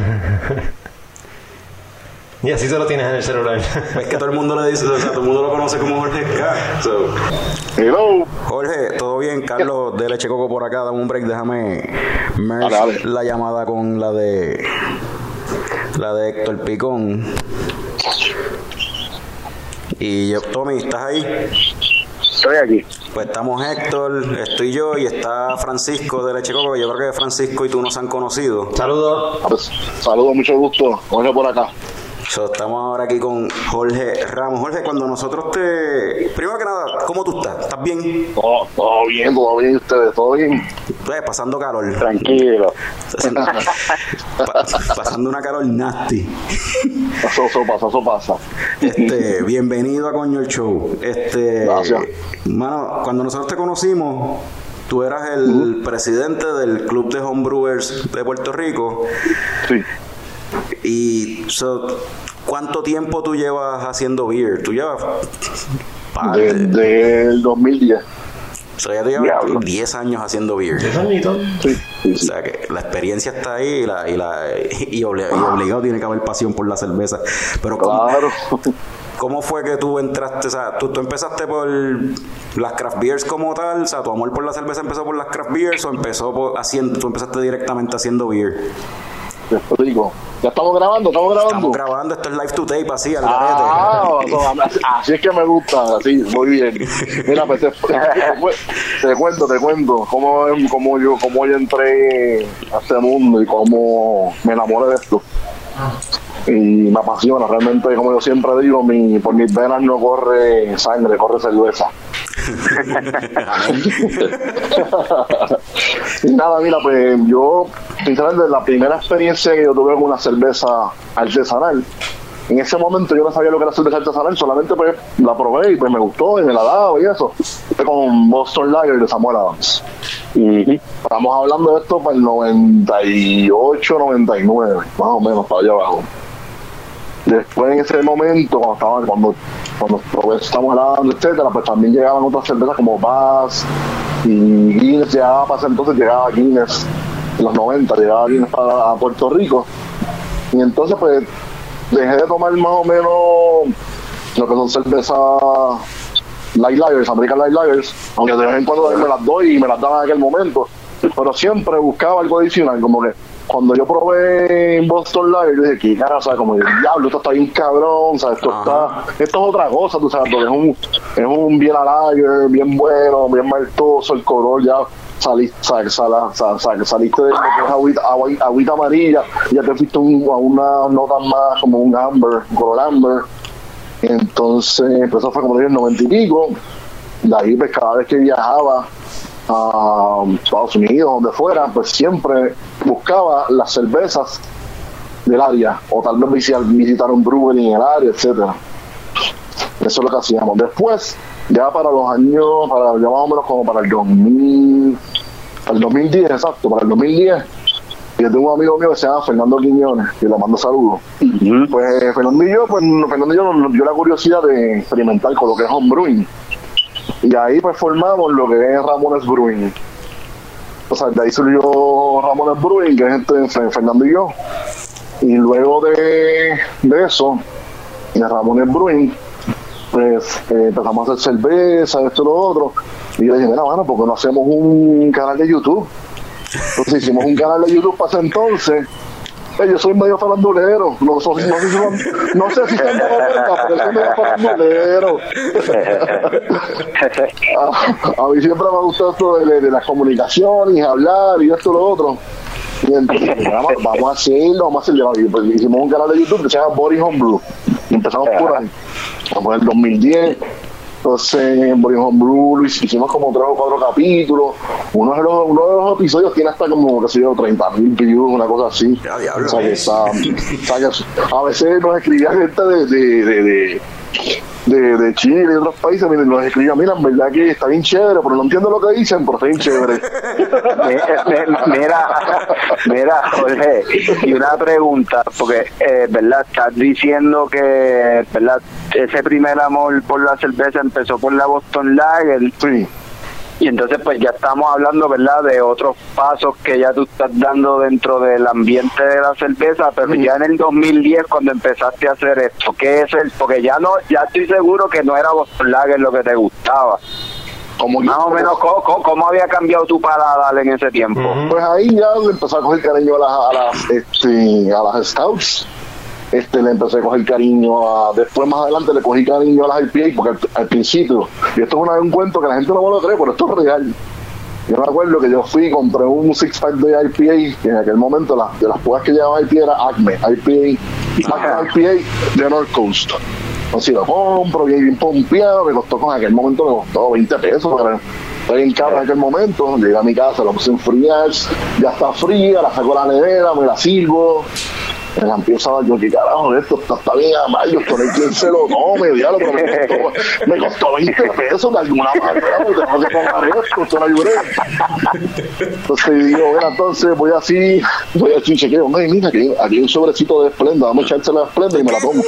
Y así se lo tienes en el celular. Es que todo el mundo le dice, o sea, todo el mundo lo conoce como Jorge Ska. So, Hello. Jorge, ¿todo bien? Carlos de Leche Coco por acá, dame un break, déjame merge Dale, dale. la llamada con la de la de Héctor Picón. Y yo, Tommy, ¿estás ahí? Estoy aquí. Pues estamos Héctor, estoy yo y está Francisco de Leche Coco, que yo creo que Francisco y tú nos han conocido. Saludos. Pues, saludos, mucho gusto. Jorge por acá. So, estamos ahora aquí con Jorge Ramos. Jorge, cuando nosotros te... Primero que nada, ¿cómo tú estás? ¿Estás bien? Todo, todo bien, todo bien, ustedes, todo bien. Eh, pasando calor. Tranquilo. Pa- pasando una calor nasty. Eso, eso pasa, eso pasa. Este, bienvenido a Coño el Show. Este, Gracias. Mano, cuando nosotros te conocimos, tú eras el presidente del Club de Homebrewers de Puerto Rico. Sí. Y so, ¿cuánto tiempo tú llevas haciendo beer? Tú llevas de- Desde el 2010. so, ya tú llevas Diablo. 10 años haciendo beer. ¿Qué sanito? Sí, sí, O sea que la experiencia está ahí y, la, y, la, y, obli- y obligado tiene que haber pasión por la cerveza. Pero ¿cómo, Claro. cómo fue que tú entraste? O sea, ¿tú, tú empezaste por las craft beers como tal? O sea, ¿tu amor por la cerveza empezó por las craft beers o empezó por haciendo, tú empezaste directamente haciendo beer? Te explico. Ya estamos grabando, estamos grabando. Estamos grabando, esto es live to tape así, al Ah, garete. so, así es que me gusta, así, muy bien. Mira, pues te, te cuento, te cuento cómo, cómo, yo, cómo yo entré a este mundo y cómo me enamoré de esto. Y me apasiona, realmente, como yo siempre digo, mi, por mis venas no corre sangre, corre cerveza. Y nada, mira, pues yo, sinceramente, la primera experiencia que yo tuve con una cerveza artesanal, en ese momento yo no sabía lo que era cerveza artesanal, solamente pues la probé y pues me gustó y me la daba y eso. Fue con Boston Lager de Samuel Adams. Y estamos hablando de esto para el 98, 99, más o menos, para allá abajo. Después en ese momento, cuando estaba, cuando, cuando estamos hablando, etcétera, pues también llegaban otras cervezas como Bass y Guinness llegaba para ese entonces llegaba Guinness en los 90, llegaba Guinness para a Puerto Rico. Y entonces pues dejé de tomar más o menos lo que son cervezas light lagers, American light lagers, aunque de vez en cuando me las doy y me las daban en aquel momento, pero siempre buscaba algo adicional, como que cuando yo probé Boston Lager, yo dije, ¿qué cara? ¿sabes? Como, diablo, esto está bien cabrón, ¿sabes? Esto, Ajá. está, esto es otra cosa, tú sabes, porque es un, es un bien a lager, bien bueno, bien maltoso, el color ya saliste, sal- sal- sal- saliste de lo que es agüita, amarilla, y ya te fuiste un- a una nota más como un amber, un color amber. Entonces, pues eso fue como en el 90 y pico. De ahí, pues cada vez que viajaba a Estados Unidos, donde fuera, pues siempre buscaba las cervezas del área, o tal vez visitar, visitar un brewery en el área, etcétera. Eso es lo que hacíamos. Después, ya para los años, para ya más o menos como para el 2000, para el 2010, exacto, para el 2010, Y yo tengo un amigo mío que se llama Fernando Quiñones, que le mando saludos. Pues Fernando y yo, pues Fernando y yo nos dio la curiosidad de experimentar con lo que es homebrewing. Y ahí pues formamos lo que es Ramones Brewing. O sea, de ahí surgió Ramones Brewing, que es entre Fe- Fernando y yo. Y luego de, de eso, de Ramones Brewing, pues eh, empezamos a hacer cerveza, esto y lo otro. Y yo dije, mira, mano, ¿por qué no hacemos un canal de YouTube? Entonces hicimos un canal de YouTube para ese entonces. Yo soy medio farandulero. No, so- no, sé si son- no sé si se han dado cuenta, pero soy medio farandulero. a, a mí siempre me ha gustado esto de, de las comunicaciones, hablar y esto y lo otro. Y entonces, vamos, vamos a hacerlo, vamos a hacerlo. Y pues hicimos un canal de YouTube que se llama Body Homebrew. Y empezamos por ahí. Vamos en el 2010. Entonces, en lo hic- hicimos como tres o cuatro capítulos. Uno de los, uno de los episodios tiene hasta como, qué sé yo, 30 mil views, una cosa así. Ya, diablo. O sea, que está, o sea, que a veces nos escribía gente de, de, de, de, de, de Chile y de otros países, miren, nos escribía, mira, en verdad que está bien chévere, pero no entiendo lo que dicen, pero está bien chévere. Mi- Mira, mira, Jorge, y una pregunta, porque, eh, ¿verdad? Estás diciendo que, ¿verdad? Ese primer amor por la cerveza empezó por la Boston Lager Sí. Y entonces pues ya estamos hablando, ¿verdad? De otros pasos que ya tú estás dando dentro del ambiente de la cerveza, pero ya en el 2010 cuando empezaste a hacer esto, ¿qué es el? Porque ya no, ya estoy seguro que no era Boston Lager lo que te gustaba. Como Más o menos, ¿cómo, cómo- cómo había cambiado tu paladar en ese tiempo? Pues ahí ya le empecé a coger cariño a las, a las, este, a las Scouts. Este, le empecé a coger cariño a. Después, más adelante, le cogí cariño a las IPA, porque al, al principio, y esto es una- un cuento que la gente no me lo cree, pero esto es real. Yo me acuerdo que yo fui, compré un six pack de IPA, que en aquel momento las, de las pocas que llevaba IPA era Acme, IPA, Acme IPA de North Coast. Entonces lo compro, bien, bien pompeado, me costó con aquel momento, me costó 20 pesos, pero fue bien caro en aquel momento. Llegué a mi casa, lo puse en friar, ya está fría, la saco a la nevera, me la sirvo. La empiezo a dar yo, ¿qué carajo es esto? Está, está bien amargo, esto no hay quien se lo tome, diablo, me costó, me costó 20 pesos de alguna manera, porque tengo que pagar esto, esto no ayudé. Entonces digo, bueno, entonces voy así, voy así, chequeo, "Ay, mira, aquí, aquí hay un sobrecito de Splenda, vamos a echársela a Splenda y me la tomo.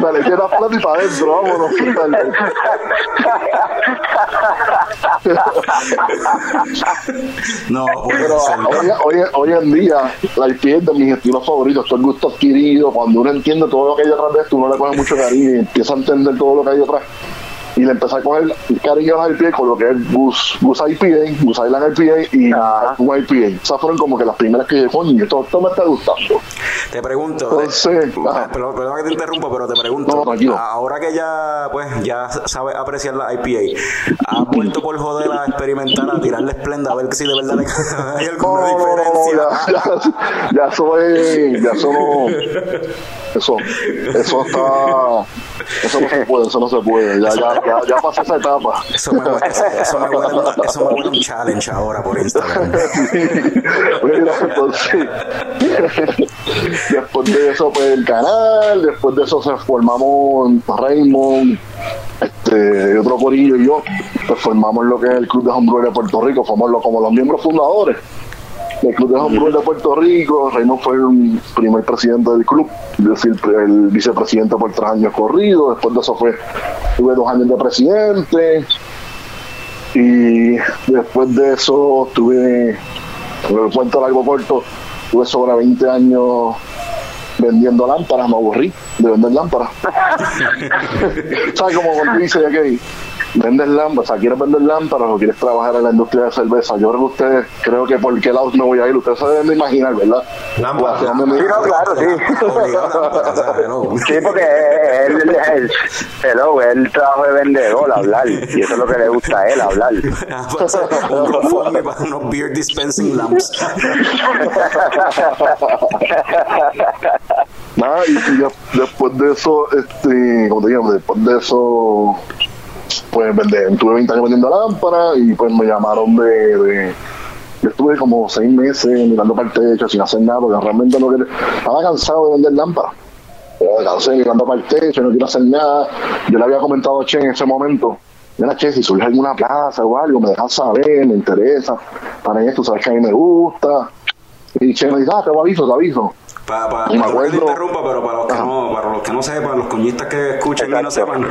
Me le eché la Splenda y para adentro, vámonos. No, puede Pero hoy, hoy, hoy en día, la IPA es de mis estilos favoritos, todo el gusto adquirido, cuando uno entiende todo lo que hay detrás de esto, uno le coge mucho cariño y empieza a entender todo lo que hay detrás. Y le empecé a coger cariño a las IPA con lo que es Gus, Gus IPA, Gus Island IPA y un IPA. Esas fueron como que las primeras que dije, coño, esto, esto me está gustando. Te pregunto, Entonces, ajá. perdón, perdón que te interrumpa, pero te pregunto, No, ahora que ya pues ya sabes apreciar la IPA, ¿has vuelto por joder a experimentar, a tirarle esplenda a ver si de verdad le hay alguna no, no, diferencia? ya, ya, ya es, ya eso no, eso, eso está, eso no se puede, eso no se puede, ya, ya, ya, ya pasé esa etapa. Eso me, huele- eso, me huele, un- eso me huele un challenge ahora por Instagram. Mira, entonces, después de eso, pues el canal, después de eso se formamos Raymond, este, otro corillo y yo, pues formamos lo que es el Club de Homebrew de Puerto Rico, formamos lo- como los miembros fundadores del Club de Homebrew de Puerto Rico. Raymond fue el primer presidente del club, es decir, el vicepresidente por tres años corridos. Después de eso fue, tuve dos años de presidente. Y después de eso tuve, el cuento largo corto, tuve sobre 20 años vendiendo lámparas, me aburrí de vender lámparas. ¿Sabes cómo dice que vendes lámparas, o sea, quieres vender lámparas o quieres trabajar en la industria de cerveza? Yo creo que ustedes, creo que por qué lado me voy a ir, ustedes se deben de imaginar, ¿verdad? Lámparas. Sí, no, claro, sí. Obligado lámpara, o sea. Sí, porque él, él, él, hello, él trabajo de vendedor, hablar, y eso es lo que le gusta a él, hablar. Un GoFundMe para unos beer dispensing lamps. Nada, y, y ya- después de eso, este, como te digo, después de eso, pues vendé, tuve 20 años vendiendo lámparas y pues me llamaron de, de- yo estuve como seis meses mirando para el techo sin hacer nada porque realmente no quería, estaba cansado de vender lámparas. Cansado mirando para el techo, no quiero hacer nada. Yo le había comentado a Che en ese momento mira, che, si surge alguna plaza o algo, me dejas saber, me interesa, para esto, sabes que a mí me gusta. Y Che me dice, ah, te aviso, te aviso. Para, para, Me interrumpa, pero para los que no, para los que no sepan, los coñistas que escuchen y no Exacto. sepan,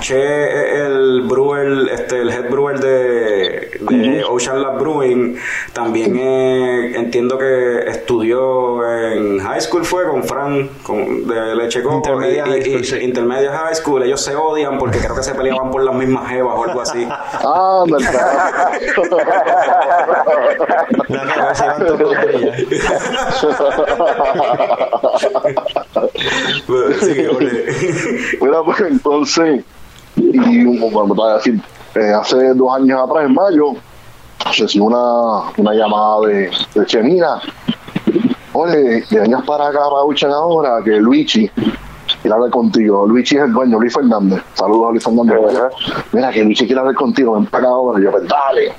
Che es el brewer, este, el head brewer de, de Ocean Lab Brewing, también eh, entiendo que estudió en high school fue con Fran, con, de Leche Coco, Intermedia y- y-. Intermedia high school, ellos se odian porque creo que se peleaban por las mismas jevas o algo así. Ah, del carajo. Nada que ver, se Mira, pues entonces, y bueno, te a decir, eh, hace dos años atrás, en mayo, recibí una, una llamada de, de Chemina. Oye, vengas para acá para Uchan ahora, que Luigi quiere hablar contigo. Luigi es el dueño, Luis Fernández. Saludos a Luis Fernández. Mira, que Luigi quiere hablar contigo, ven para acá ahora. Yo, pues dale.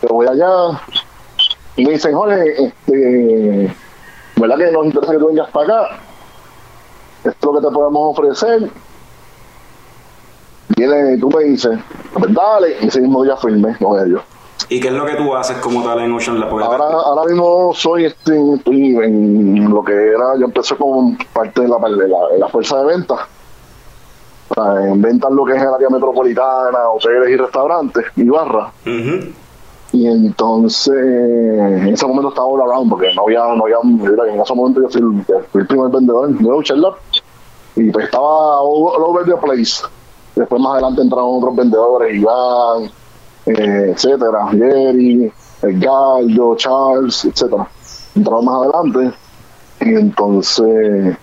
Pero voy allá. Y me dicen, Jorge, este, ¿verdad que nos interesa que tú vengas para acá? esto es lo que te podemos ofrecer. Viene, tú me dices, pues dale, y ese mismo día firmé con ellos. ¿Y qué es lo que tú haces como tal en Ocean Lab? Ahora, ahora mismo soy este, estoy en lo que era, yo empecé como parte de la, de la, de la fuerza de ventas. O sea, en ventas lo que es el área metropolitana, hoteles y restaurantes y barras. Y entonces, en ese momento estaba all around, porque no había, no había, en ese momento yo fui el, el primer vendedor de Ocean Lab, y pues estaba all, over the place. Después más adelante entraron otros vendedores, Iván, eh, etcétera, Jerry, Edgardo, Charles, etcétera. Entraron más adelante, y entonces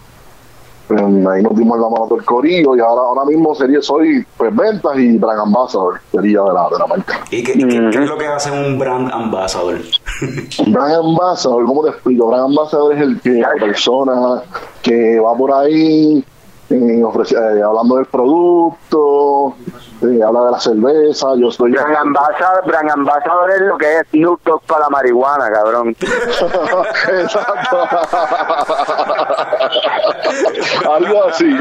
ahí nos dimos la mano del corillo, y ahora, ahora mismo sería, soy pues ventas y brand ambassador, sería de la, de la marca. ¿Y qué, es lo que hace un brand ambassador? Brand Ambassador, ¿cómo te explico? Brand Ambassador es el que la persona que va por ahí eh, ofrece- eh, hablando del producto, eh, habla de la cerveza, yo soy Brand Ambassador, Brand Ambassador es lo que es Snoop Dogg para la marihuana, cabrón. Exacto. Algo así.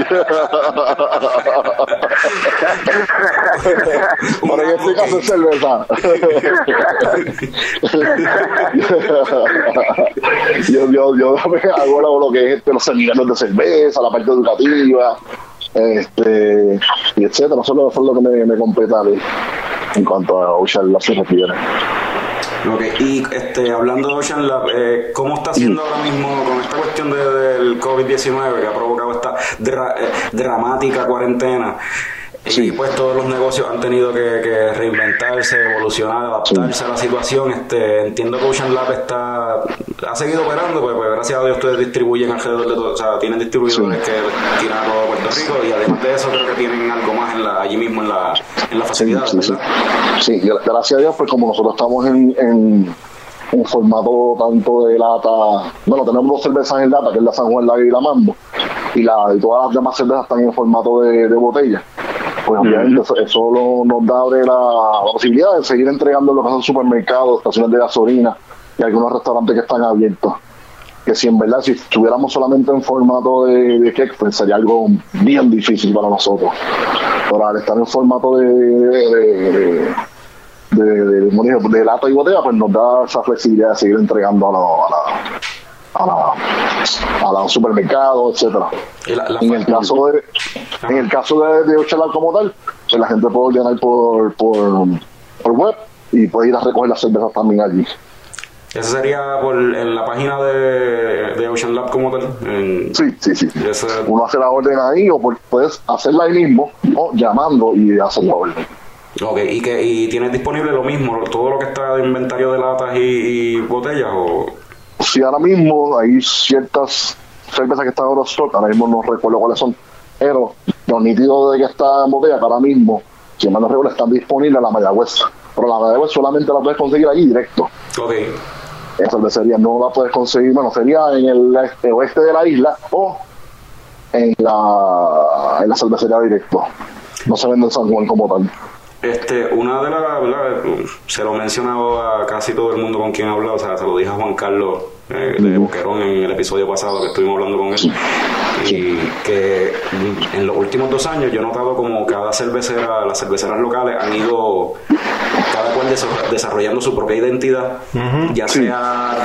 Pero en este caso es cerveza. yo, yo, yo hago lo, lo que es este, los seminarios de cerveza, la parte educativa, este, y etcétera. Eso es lo, que me, me completa en cuanto a Ocean Lab se refiere. Ok, y este, hablando de Ocean Lab, eh, ¿cómo está haciendo ahora mismo con esta cuestión de- del COVID-19 que ha provocado esta dra- eh, dramática cuarentena? Y Sí. pues todos los negocios han tenido que, que reinventarse, evolucionar, adaptarse a la situación. Este, entiendo que Ocean Lab está, ha seguido operando, pues, pues gracias a Dios ustedes distribuyen alrededor de todo, o sea, tienen distribuidores Sí. que tiran a todo Puerto Rico y además de eso creo que tienen algo más en la, allí mismo en la, en la facilidad, sí, gracias a Dios, pues como nosotros estamos en, en, en formato tanto de lata, bueno, tenemos dos cervezas en lata, que es la San Juan, la y la Mambo, y, la, y todas las demás cervezas están en formato de, de botella. Pues obviamente eso, eso lo- nos da la, la posibilidad de seguir entregando lo que son supermercados, estaciones de gasolina y algunos restaurantes que están abiertos. Que si en verdad, si estuviéramos solamente en formato de, de cake, pues sería algo bien difícil para nosotros. Pero al estar en formato de, de, de- de, de- de lata y botella, pues nos da esa flexibilidad de seguir entregando a la, a la, a la, a los supermercados, etcétera. La- la En el caso de, en el caso de, de Ochelar como tal, pues la gente puede ordenar por, por, por web y puede ir a recoger las cervezas también allí. Esa sería por en la página de, de Ocean Lab como tal. En- Sí, sí, sí. ese- Uno hace la orden ahí o puedes hacerla ahí mismo o llamando y hacer la orden. Ok, y que y tienes disponible lo mismo, todo lo que está de inventario de latas y, y botellas o si ahora mismo hay ciertas cervezas que están en stock, ahora mismo no recuerdo cuáles son, pero lo nítido de que está en botella, que ahora mismo, si mal no recuerdo, están disponibles en la Mayagüez. Pero la Mayagüez solamente la puedes conseguir allí directo. ok, En cervecería no la puedes conseguir, bueno, sería en el este- oeste de la isla o en la, en la cervecería directo. No se vende en San Juan como tal. Este, una de las, ¿verdad? se lo he mencionado a casi todo el mundo con quien he hablado, o sea, se lo dije a Juan Carlos eh, de Boquerón en el episodio pasado que estuvimos hablando con él, y que en los últimos dos años yo he notado como cada cervecera, las cerveceras locales han ido cada cual desa- desarrollando su propia identidad, ya sea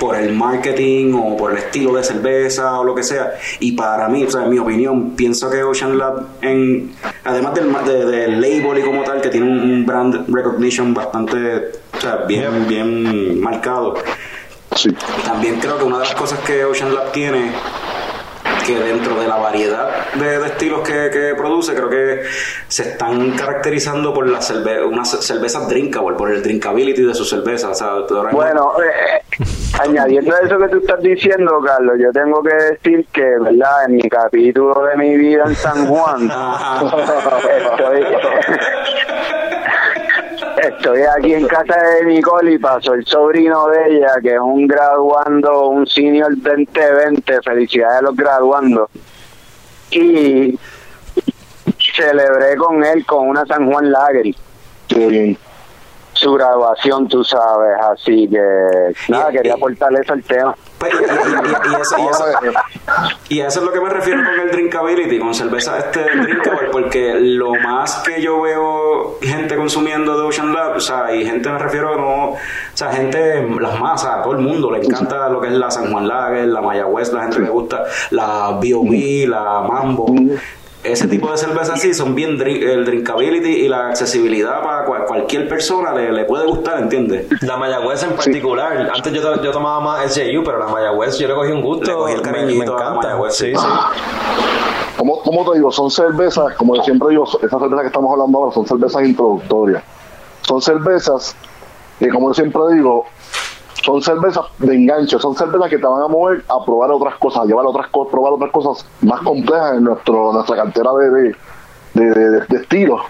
por el marketing o por el estilo de cerveza o lo que sea. Y para mí, o sea, en mi opinión, pienso que Ocean Lab, en, además del, de- del label y como tal, que tiene un, un brand recognition bastante, o sea, bien, bien marcado. Sí. También creo que una de las cosas que Ocean Lab tiene que dentro de la variedad de, de estilos que, que produce, creo que se están caracterizando por la cerve unas cervezas drinkable, por el drinkability de sus cervezas. O sea, Bueno, eh, añadiendo a eso que tú estás diciendo, Carlos, yo tengo que decir que, ¿verdad? En mi capítulo de mi vida en San Juan, estoy, estoy aquí en casa de Nicole y pasó el sobrino de ella, que es un graduando, un senior 2020, felicidades a los graduandos. Y celebré con él con una San Juan bien. su graduación, tú sabes, así que nada, quería y- aportarle eso al tema. Pues, y, eso, y eso- y a eso es lo que me refiero con el drinkability, con cerveza este drinkable, porque lo más que yo veo gente consumiendo de Ocean Lab, o sea, y gente me refiero no, o sea, gente, las masas, todo el mundo le encanta lo que es la San Juan Lager, la Mayagüez, la gente le gusta la B.O.B., la Mambo. Ese tipo de cervezas así son bien drink- el drinkability y la accesibilidad para cual- cualquier persona le, le puede gustar, ¿entiendes? La Mayagüez en particular. Antes yo, yo tomaba más SJU, pero la Mayagüez yo le cogí un gusto. Le cogí el me, me encanta. Mayagüez, sí, sí. sí. Como, como te digo, son cervezas, como yo siempre digo, esas cervezas que estamos hablando ahora son cervezas introductorias. Son cervezas que, como yo siempre digo, son cervezas de enganche, son cervezas que te van a mover a probar otras cosas, a llevar otras cosas, probar otras cosas más complejas en nuestro nuestra cartera de, de, de, de- de estilos.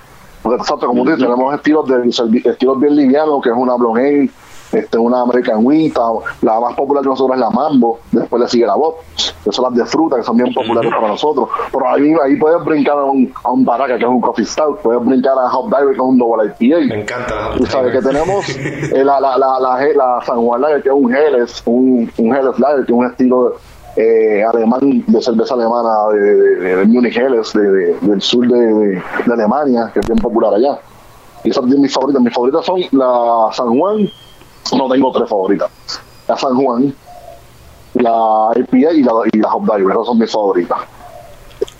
Porque exacto, como tú dices, tenemos estilos de estilos bien livianos, que es una Blonde este, una American Wita, la más popular de nosotros es la Mambo, después le sigue la Bob, que son las de fruta, que son bien populares para nosotros. Pero ahí, ahí puedes brincar a un, a un Baraka, que es un Coffee Stout, puedes brincar a Hop Diver, que es un Double IPA. Me encanta Tú sabes que tenemos eh, la, la, la, la, la San Juan Lager, que es un Helles, un, un Helles Lager, que es un estilo eh, alemán, de cerveza alemana de, de, de, de Munich Helles, de, de- del sur de, de- de Alemania, que es bien popular allá. Y esas son mis favoritas. Mis favoritas son la San Juan, no tengo tres favoritas. La San Juan, la IPA y la, y la Hop Diver, esas son mis favoritas.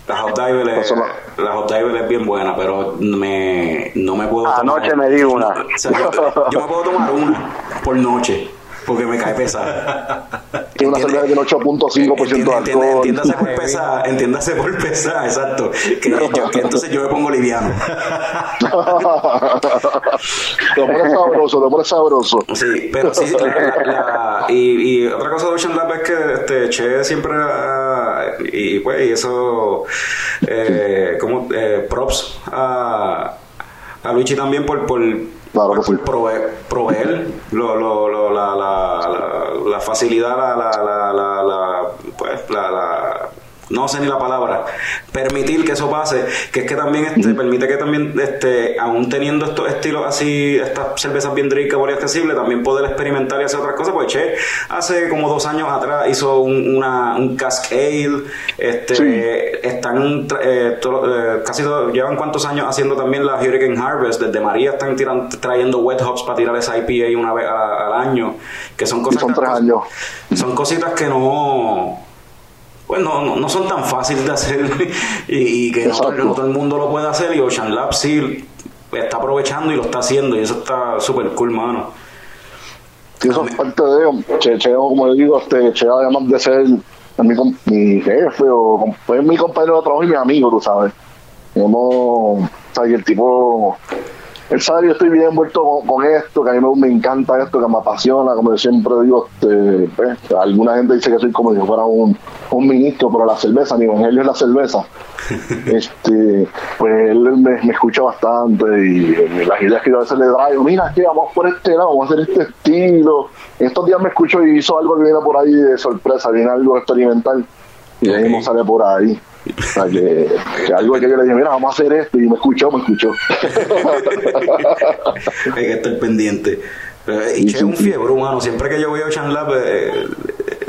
La Hot Diver es, la Hot Diver es bien buena, pero me, no me puedo Anoche tomar. me di una. O sea, yo, yo me puedo tomar una por noche, porque me cae pesada. Tiene una cerveza que tiene 8.5% de alcohol. Entiéndase por pesada, entiéndase por pesada, exacto. Que, yo- que entonces yo me pongo liviano. te pones sabroso, te pones sabroso. Sí, pero sí, la- la- la- y, y otra cosa de Ocean Lab es que este, Che siempre, y pues, y eso, eh, como, eh, props a, a Luigi también por, por, Claro que sí. proveer, proveer lo, lo, lo- la, la, la, la facilidad, la, la, la, la, la- pues, la, la- no sé ni la palabra, permitir que eso pase, que es que también este, permite que también, este, aún teniendo estos estilos así, estas cervezas bien drinkable y accesibles, también poder experimentar y hacer otras cosas, pues Che, hace como dos años atrás hizo un, una, un cask ale, este, Sí. están eh, eh, casi todo- llevan cuántos años haciendo también la Hurricane Harvest, desde María están tiran- trayendo wet hops para tirar esa IPA una vez a- al año, que son Y cosas son tres años. son cositas que no pues no, no, no son tan fáciles de hacer y, y que no, todo el mundo lo puede hacer y Ocean Lab sí está aprovechando y lo está haciendo y eso está súper cool mano. Y eso es parte de Che, Che, como le digo, este, Che, además de ser mi, mi jefe o fue mi compañero de trabajo y mi amigo, tú sabes. Hemos, o sea, y el tipo, él sabe que yo estoy bien envuelto con, con esto, que a mí me, me encanta esto, que me apasiona, como yo siempre digo, este, pues, alguna gente dice que soy como si yo fuera un, un ministro, pero la cerveza, mi evangelio es la cerveza. este pues él me, me escucha bastante y eh, las ideas que yo a veces le traigo, mira que vamos por este lado, vamos a hacer este estilo. Estos días me escucho y hizo algo que viene por ahí de sorpresa, viene algo experimental y ahí Ok. mismo sale por ahí. O sea, que, que algo que yo le dije, mira, vamos a hacer esto, y me escuchó, me escuchó. Hay que estar pendiente. Eh, Y Che es un fiebre humano. Siempre que yo veo Chan Lab, eh,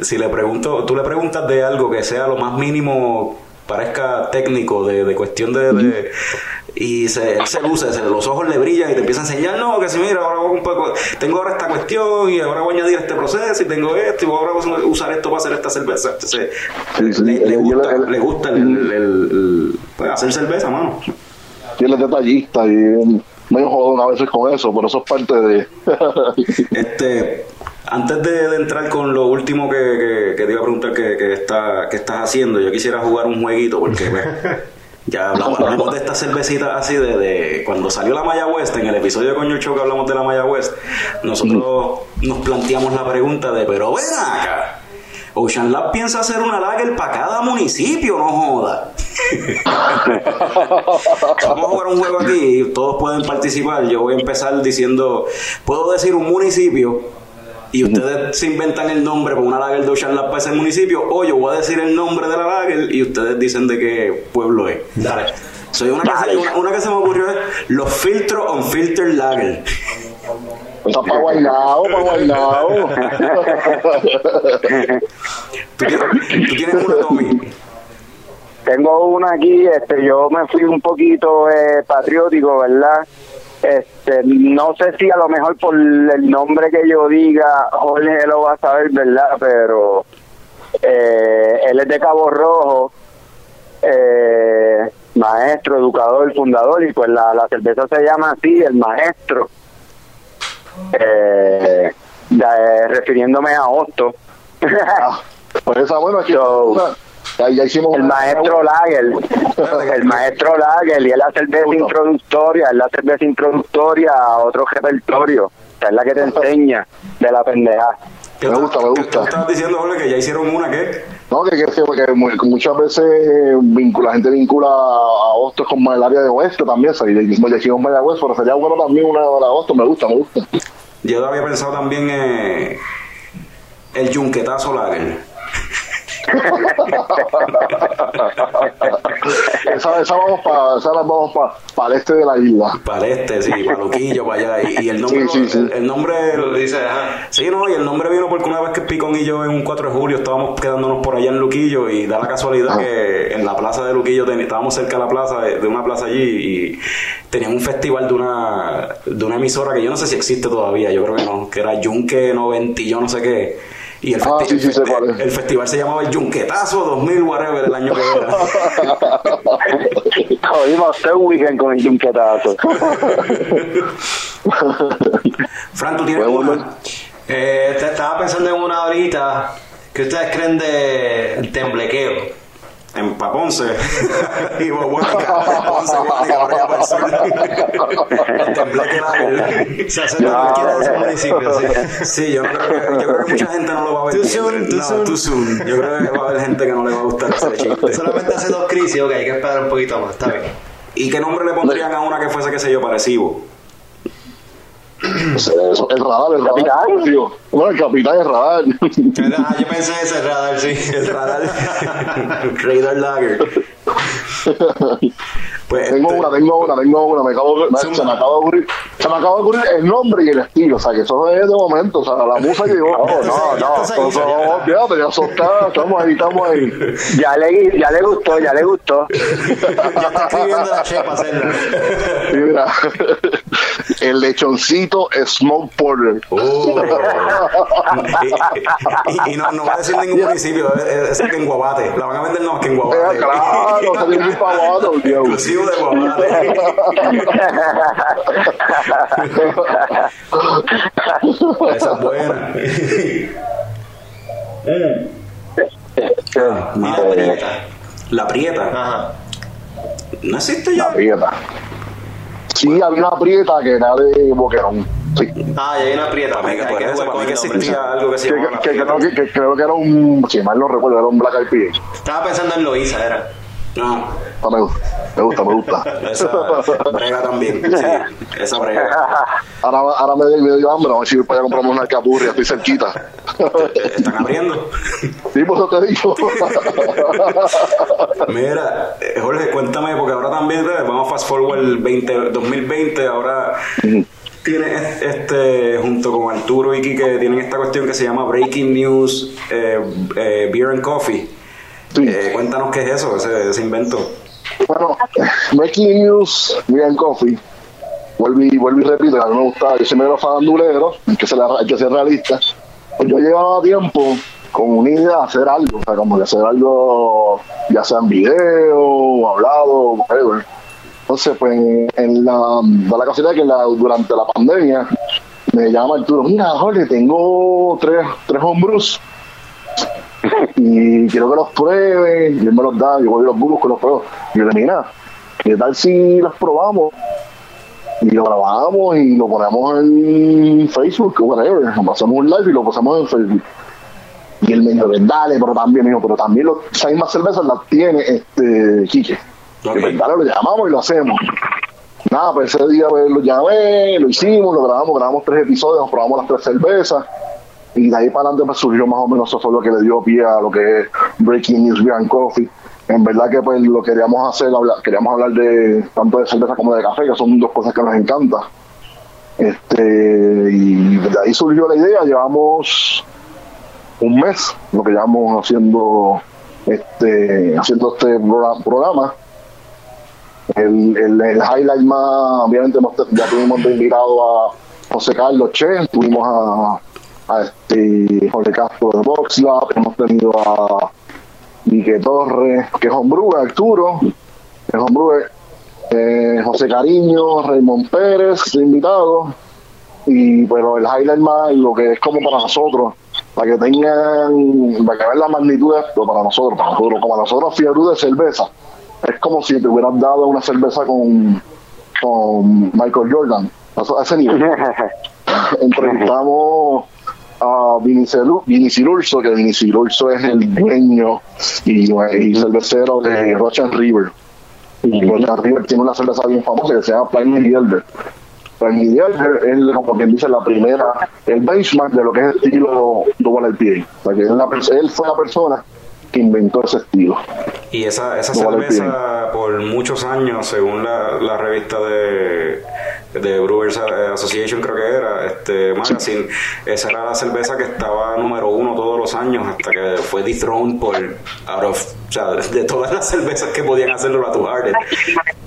si le pregunto, tú le preguntas de algo que sea lo más mínimo, parezca técnico, de, de cuestión de. de- y se, él se luce, se- los ojos le brillan y te empieza a enseñar, no, que si mira, ahora voy un poco, tengo ahora esta cuestión y ahora voy a añadir este proceso y tengo esto y voy ahora voy a usar esto para hacer esta cerveza. Entonces, Sí, sí, le, gusta, le gusta el, el- el- el- pues, hacer cerveza, mano. Y él es detallista y medio jodón a veces con eso, pero eso es parte de... Este, antes de, de entrar con lo último que, que- que te iba a preguntar que, que, está, que estás haciendo, yo quisiera jugar un jueguito porque pues, ya hablamos, hablamos de esta cervecita así de, de cuando salió la Maya West, en el episodio de Coño Show que hablamos de la Maya West, nosotros nos planteamos la pregunta de, pero ven acá, Ocean Lab piensa hacer una lager para cada municipio, no joda. Vamos a jugar un juego aquí y todos pueden participar. Yo voy a empezar diciendo, puedo decir un municipio y ustedes se inventan el nombre para una lager de Ocean Lab para ese municipio o yo voy a decir el nombre de la lager y ustedes dicen de qué pueblo es. Dale. Soy una, que se, una, una que se me ocurrió es los filtro unfiltered lager. Está para guaynao, para guaynao. ¿Tú tienes, tú tienes una, Tommy? Tengo una aquí, este, yo me fui un poquito eh, patriótico, ¿verdad? Este, no sé si a lo mejor por el nombre que yo diga, Jorge lo va a saber, ¿verdad? Pero eh, él es de Cabo Rojo, eh, maestro, educador, fundador, y pues la, la cerveza se llama así, el maestro, eh, de- refiriéndome a Otto. Ah, pues esa, bueno, aquí So- ya, ya hicimos El maestro Lager, el maestro Lager, y es la cerveza gusta. introductoria, es la cerveza introductoria a otro repertorio, que es la que te enseña de la pendeja. ¿Qué Me gusta, me gusta. ¿Qué estabas diciendo, Jorge, que ya hicieron una que No, que, que, que- que mu- que muchas veces eh, vincula, la gente vincula a Hostos con el área de oeste también, y le le decimos Maya West, pero sería bueno también una de Hostos, me gusta, me gusta. Yo había pensado también eh, el yunquetazo lager. Esa, esa vamos para esa la vamos para el este de la isla. Para el este, sí, para Luquillo, para allá. Y, y el nombre, Sí, sí, sí. El, el nombre, Lo dice, ajá. sí, no, y el nombre vino porque una vez que Picón y yo en un 4 de julio estábamos quedándonos por allá en Luquillo y da la casualidad que en la plaza de Luquillo ten- estábamos cerca de la plaza, de, de una plaza allí y tenían un festival de una de una emisora que yo no sé si existe todavía, yo creo que no, que era Yunque 90 y yo no sé qué. Y el, Ah, festi- sí, sí, el festi- festival se llamaba el Yunquetazo 2000, whatever, el año que era. Jodimos un weekend con el yunquetazo. Fran, ¿tú tienes Bueno, una? Eh, te- estaba pensando en una ahorita que ustedes creen de temblequeo. En Paponce. y Guanica. Ponce, Guanica, por allá para el sur. Se hace cualquiera de esos municipios. sí. Sí, yo, no creo que, yo creo que mucha gente no lo va a ver. Too soon, too no, soon. too soon. Yo creo que va a haber gente que no le va a gustar ese chiste. Solamente hace dos crisis, ok, hay que esperar un poquito más, está bien. ¿Y qué nombre le pondrían a una que fuese, qué sé yo, parecido? Eso, eso, el radar, el radar. Capitán. tío. No, el capitán es radar. Ah, yo pensé en ese radar, sí. El radar. Radar Lager. Pues, tengo este, una, tengo una, tengo una, me acabo, me- se me acaba de ocurrir, se me acaba de ocurrir el nombre y el estilo, o sea que eso es de momento, o sea la musa que llegó, no, no, no, se hizo, no, ya eso está, estamos ahí, estamos ahí. Ya le, ya le gustó, ya le gustó. Ya está escribiendo la che para hacerla. Y mira, el lechoncito Smoke Porter. Oh. y, y- y no, no va a decir ningún municipio, es, es que en Guabate. La van a vender no, que en Eh, Guabate. claro, que ir para abajo, tío. Exclusivo de Guabate. Esa es buena. Mira, Eh, prieta. La prieta. Ajá. No existe ya. La prieta. Sí, había una prieta que era de Boquerón. Sí. Ah, y hay una prieta. Que, hay que eso, para mí que existía algo que se Que, que, que creo que era un, si mal no recuerdo, era un Black Eyed Peas. Estaba pensando en Loisa, era. No, Ah, me gusta, me gusta, me gusta. esa brega también. Sí, esa brega. Ahora, ahora me, me dio hambre, vamos a ir para allá a comprarme una alcapurria, estoy cerquita. Están abriendo. Sí, por eso te digo. Mira, eh, Jorge, cuéntame, porque ahora también vamos a fast forward el 20, 2020, ahora tiene este, junto con Arturo y Kike, tienen esta cuestión que se llama Breaking News eh, eh, Beer and Coffee. Eh, cuéntanos qué es eso, ese, ese invento. Bueno, Breaking News, Brian Coffee. Vuelvo y, vuelvo y repito, a mí me gustaba, yo siempre era farandulero, hay que ser, hay que ser realista. Pues yo llevaba tiempo con una idea de hacer algo, o sea, como de hacer algo, ya sea en video, o hablado, whatever. Entonces, pues en, la, da la casualidad que la, durante la pandemia me llama Arturo, mira, Jorge, tengo tres, tres homebrews y quiero que los prueben, y él me los da, yo voy y los busco, los pruebo. Y yo le digo, mira, ¿qué tal si los probamos? Y lo grabamos y lo ponemos en Facebook o whatever, hacemos un live y lo pasamos en Facebook. Y él me dijo, dale, pero también, dijo, pero también lo, esa misma cerveza la tiene este Quique. Pues, dale, lo llamamos y lo hacemos. Nada, pues ese día pues, lo llamé, lo hicimos, lo grabamos, grabamos tres episodios, probamos las tres cervezas. Y de ahí para adelante pues, surgió más o menos eso fue lo que le dio pie a lo que es Breaking News Beer and Coffee. En verdad que pues lo queríamos hacer, queríamos hablar de tanto de cerveza como de café, que son dos cosas que nos encantan. Este, y de ahí surgió la idea, llevamos un mes lo que llevamos haciendo este haciendo este progra- programa el, el, el highlight más obviamente ya tuvimos invitado a José Carlos Che tuvimos a, a este Jorge Castro de Box Lab hemos tenido a Vique Torres que es homebrewer Arturo que es homebrewer eh, José Cariño Raymond Pérez de invitado y pero el highlight más lo que es como para nosotros para que tengan para que vean la magnitud de esto para nosotros para nosotros como a nosotros fiebre de cerveza. Es como si te hubieran dado una cerveza con con Michael Jordan a ese nivel. Entrevistamos a Vinicelu- Vinicilurso que Vinicilurso es el dueño y, y cervecero de Rocha River. Y Rocha River tiene una cerveza bien famosa que se llama Pliny Elder Pliny Elder es como quien dice la primera el benchmark de lo que es estilo double IPA o sea que él, la pers- él fue la persona que inventó ese estilo. Y esa, esa cerveza por muchos años, según la, la revista de, de Brewers Association, creo que era, este magazine, esa era la cerveza que estaba número uno todos los años hasta que fue dethroned por out of, o sea, de todas las cervezas que podían hacerlo la Two Hearted.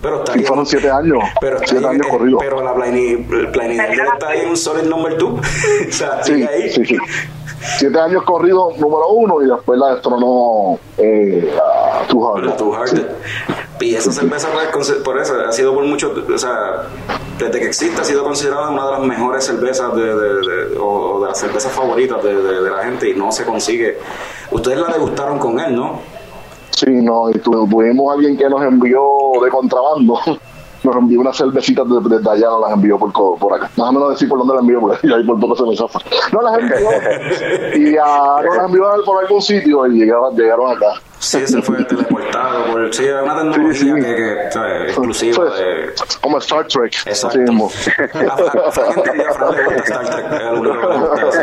Pero está y bien. fueron siete años Pero está siete ahí, años eh, pero la Pliny, está ahí en un solid number two. o sea, Sí, sigue ahí. sí, sí. Siete años corrido número uno y después la destronó eh, a Two Hearted. La Two Hearted. Y esa cerveza, por eso, ha sido por mucho, o sea, desde que existe, ha sido considerada una de las mejores cervezas de, de- o, de las cervezas favoritas de, la gente y no se consigue. Ustedes la degustaron con él, ¿no? Sí, no, y tu- tuvimos alguien que nos envió de contrabando. Nos envió unas cervecitas desde allá, nos las envió por, por acá. Más o menos decir por dónde las envió, porque ahí por poco se me zafa. No las envió. y a, nos las envió por algún sitio y llegaron, llegaron acá. Sí, se fue teleportado. Por, sí, una tecnología Sí, sí. que, que, ¿sabes? exclusiva Pues, de. Como Star Trek. Exacto. Así mismo. A Fran- a Fran entendía, a Fran le gusta Star Trek, es lo único que le gusta eso.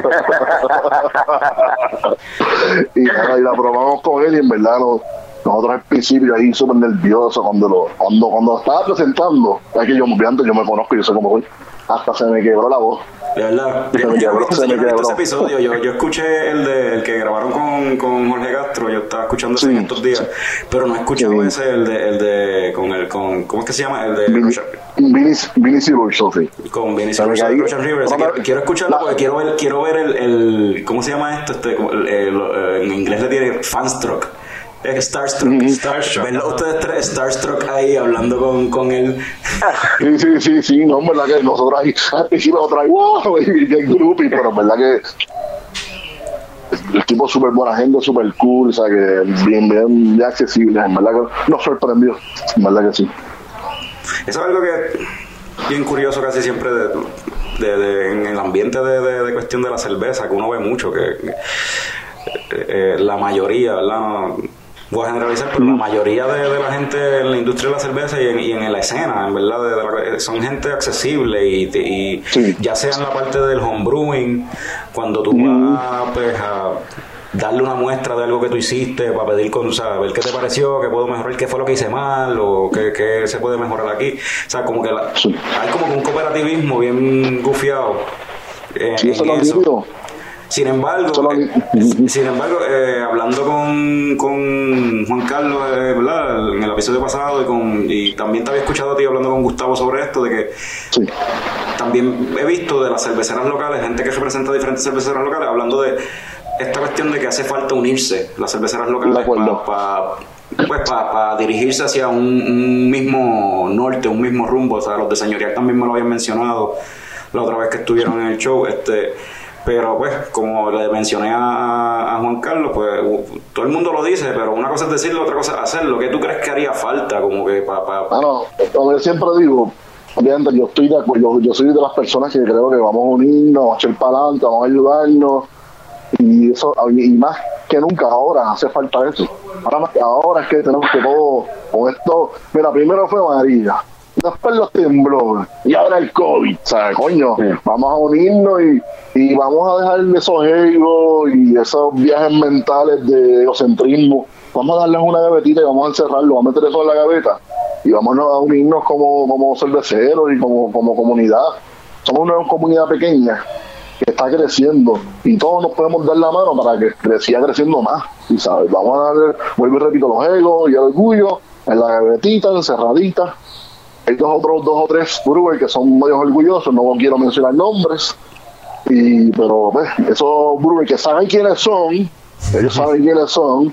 y, y la probamos con él y en verdad no- nosotros al principio ahí súper nerviosos cuando lo cuando cuando lo estaba presentando es que yo antes yo me conozco yo sé cómo soy hasta se me quebró la voz De verdad. Se Yo, me quebró, yo se me quebró. ese episodio. Yo, yo escuché el de el que grabaron con, con Jorge Castro. Yo estaba escuchando ese Sí. en estos días. Pero no he escuchado Sí. ese, el de, el de. con el. Con, ¿Cómo es que se llama? El de. Vini Silurso, sí con Vinicius Se me Rocha- cayó. Rocha River. Así Pero que me- quiero escucharlo porque quiero ver, quiero ver el, el. ¿Cómo se llama esto? Este, el- el- eh, en inglés le tiene fanstruck. Es Starstruck. Starstruck. Verlo ustedes tres Starstruck ahí hablando con, con él. sí sí sí sí no en verdad que nosotros ahí al principio nosotros ahí wow y bien groupie pero en verdad que el tipo súper buena gente súper cool o sea que bien bien bien accesible en verdad que nos sorprendió en verdad que sí Eso es algo que bien curioso casi siempre de, de- de- en el ambiente de, de- de cuestión de la cerveza, que uno ve mucho, que eh, eh, la mayoría, ¿verdad? Voy a generalizar, pero la mayoría de, de la gente en la industria de la cerveza y en, y en la escena, en verdad, de- de la- son gente accesible y, y Sí. ya sea en la parte del homebrewing, cuando tú vas pues, a darle una muestra de algo que tú hiciste para pedir con, o sea, ver qué te pareció, qué puedo mejorar, qué fue lo que hice mal o qué, qué se puede mejorar aquí. O sea, como que la- Sí. hay como que un cooperativismo bien gufiado. eh, Sí, eso en lo eso. Sin embargo, eh, sin embargo, eh, hablando con, con Juan Carlos, eh, ¿verdad? En el episodio pasado y, con, y también te había escuchado a ti hablando con Gustavo sobre esto, de que Sí. también he visto de las cerveceras locales, gente que representa diferentes cerveceras locales, hablando de esta cuestión de que hace falta unirse las cerveceras locales para pues para dirigirse hacia un, un mismo norte, un mismo rumbo. O sea, los de señorial también me lo habían mencionado la otra vez que estuvieron en el show. este Pero pues, como le mencioné a, Juan Carlos, pues todo el mundo lo dice, pero una cosa es decirlo, otra cosa es hacerlo. ¿Qué tú crees que haría falta? Como que para... Ah, no, como yo siempre digo, obviamente yo estoy de acuerdo, yo, yo soy de las personas que creo que vamos a unirnos, vamos a echar para adelante, vamos a ayudarnos, y eso, y más que nunca ahora hace falta eso. Ahora, ahora es que tenemos que todo, con esto, mira, primero fue María, después los temblores, y ahora el COVID, o sea, coño, vamos a unirnos y, y vamos a dejar esos egos y esos viajes mentales de egocentrismo. Vamos a darles una gavetita y vamos a encerrarlo, vamos a meter eso en la gaveta y vamos a unirnos como, como cerveceros y como, como comunidad. Somos una comunidad pequeña que está creciendo y todos nos podemos dar la mano para que siga creciendo más. Y sabes, vamos a darle, vuelvo y repito, los egos y el orgullo en la gavetita, encerradita. Hay dos otros, dos o tres brewers que son medio orgullosos, no quiero mencionar nombres. Y, pero pues, esos brewers que saben quiénes son, ellos saben quiénes son,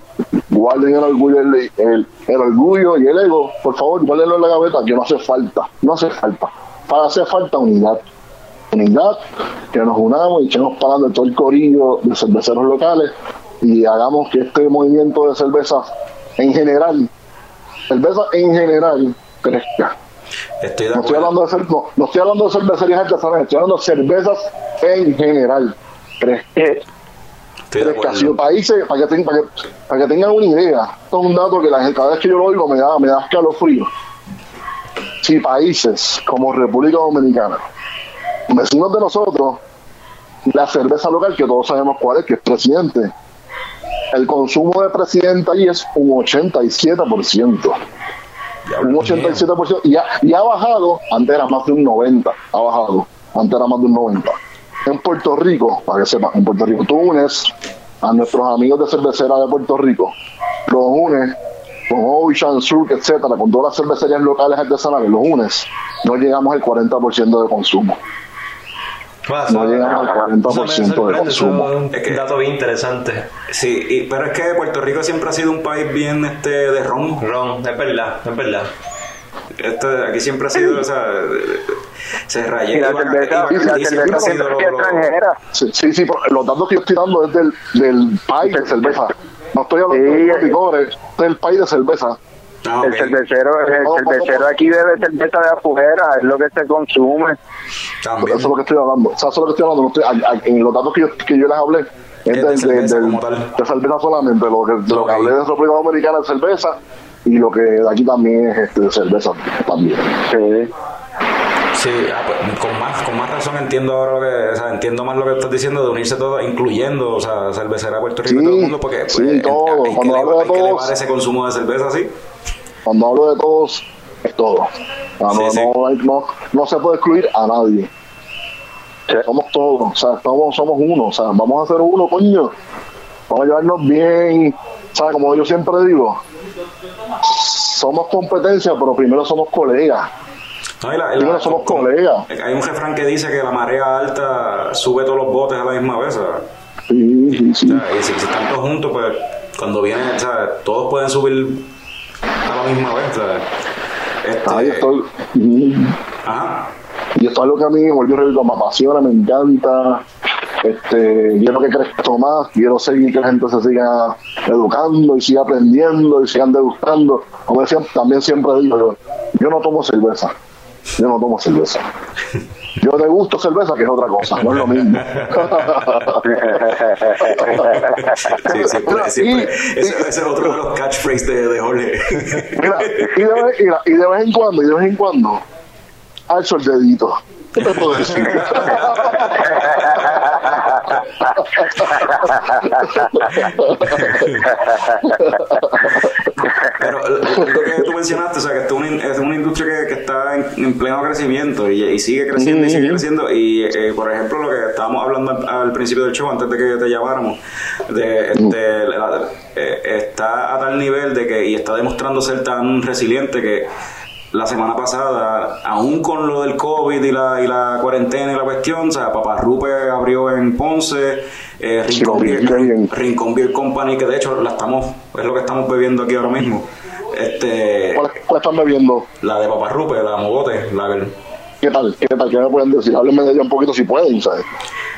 guarden el orgullo, el, el, el orgullo y el ego, por favor, guárdenlo en la gaveta, que no hace falta, no hace falta. Para hacer falta unidad unidad, que nos unamos y echemos para adelante todo el corillo de cerveceros locales y hagamos que este movimiento de cerveza en general, cerveza en general, crezca. Estoy de No estoy hablando de, no, no estoy hablando de cervecerías artesanales, estoy hablando de cervezas en general. Crezca. Si acuerdo. países, para que, para, que, para que tengan una idea, esto es un dato que la gente, cada vez que yo lo oigo me da, me da escalofrío. Si países como República Dominicana, vecinos de nosotros, la cerveza local, que todos sabemos cuál es, que es presidente, el consumo de presidente ahí es un 87%. Un 87%. Y ha, y ha bajado, antes era más de un 90%, ha bajado, antes era más de un 90%. En Puerto Rico, para que sepan, en Puerto Rico tú unes a nuestros amigos de cervecera de Puerto Rico, los unes con Ocean, Sur, etcétera, con todas las cervecerías locales artesanales, los unes, no llegamos al 40% de consumo. No llegamos al eso me 40% de sorprende, eso consumo. es un Es que- dato bien interesante. Sí, y- pero es que Puerto Rico siempre ha sido un país bien este de ron. Ron, es verdad, es verdad. Este, aquí siempre ha sido, o sea, se rayé. Y la cerveza, y la cerveza extranjera. Sí, sí, los datos que yo estoy dando es del, del país de cerveza. No estoy hablando Sí, de los eh. licores, es del país de cerveza. Ah, El cervecero, el cervecero aquí bebe cerveza de afuera, es lo que se consume. Eso También. es lo que estoy hablando. O sea, eso es lo que estoy hablando. No estoy- a- a- en los datos que yo, que yo les hablé, es Es de del, cerveza del- de cerveza solamente. Lo que, lo que hablé de República Dominicana es cerveza y lo que de aquí también es este, de cerveza también. Sí. Sí, con más con más razón entiendo ahora lo que, o sea, entiendo más lo que estás diciendo de unirse todo, incluyendo, o sea, cervecera Puerto Rico y Sí, todo el mundo, porque pues, sí, en- todo. hay que, Cuando hablo de hay que todos- elevar ese consumo de cerveza, así. Cuando hablo de todos, es todo. O sea, no, Sí. No, hay- no, no se puede excluir a nadie. Somos todos, o sea, somos, somos uno, o sea, vamos a ser uno, coño. Vamos a llevarnos bien, o sea, como yo siempre digo, somos competencia, pero primero somos colegas. No, y la- y la- somos como- colegas. Hay un refrán que dice que la marea alta sube todos los botes a la misma vez, ¿sabes? Sí, sí, O sí. sea, y si, si están todos juntos, pues cuando vienen, o sea, todos pueden subir a la misma vez, ¿sabes? Este, Ahí estoy. Y, Ajá. y esto es algo que a mí, volvió a repito, me apasiona, me encanta. Este, quiero que crezca más, quiero seguir que la gente se siga educando y siga aprendiendo y sigan degustando. Como decía, también siempre digo, yo, yo no tomo cerveza, yo no tomo cerveza. Yo te gusto cerveza, que es otra cosa, no es lo mismo. Sí, siempre. y- Ese, ese es otro de los catchphrases de, de Jorge. Mira, y de, vez, mira, y de vez en cuando, y de vez en cuando, alzo el dedito. ¿Qué te puedo decir? Pero lo que tú mencionaste, o sea, que es una, es una industria que, que está en, en pleno crecimiento y, y sigue creciendo y sigue creciendo. Y, eh, por ejemplo, lo que estábamos hablando al, al principio del show, antes de que te llamáramos, de, este, la- eh, está a tal nivel de que, y está demostrando ser tan resiliente que la semana pasada, aún con lo del COVID y la, y la cuarentena y la cuestión, o sea, Papá Rupe abrió en Ponce, eh, Rincón, Beer. Rincón Beer Company, que de hecho la estamos, es lo que estamos bebiendo aquí ahora mismo. Este, ¿Cuál, cuál están bebiendo? la de Papá Rupe, la Mogote, la del- ¿Qué tal? ¿Qué tal? ¿Qué me pueden decir? Háblenme de ella un poquito si pueden, ¿sabes?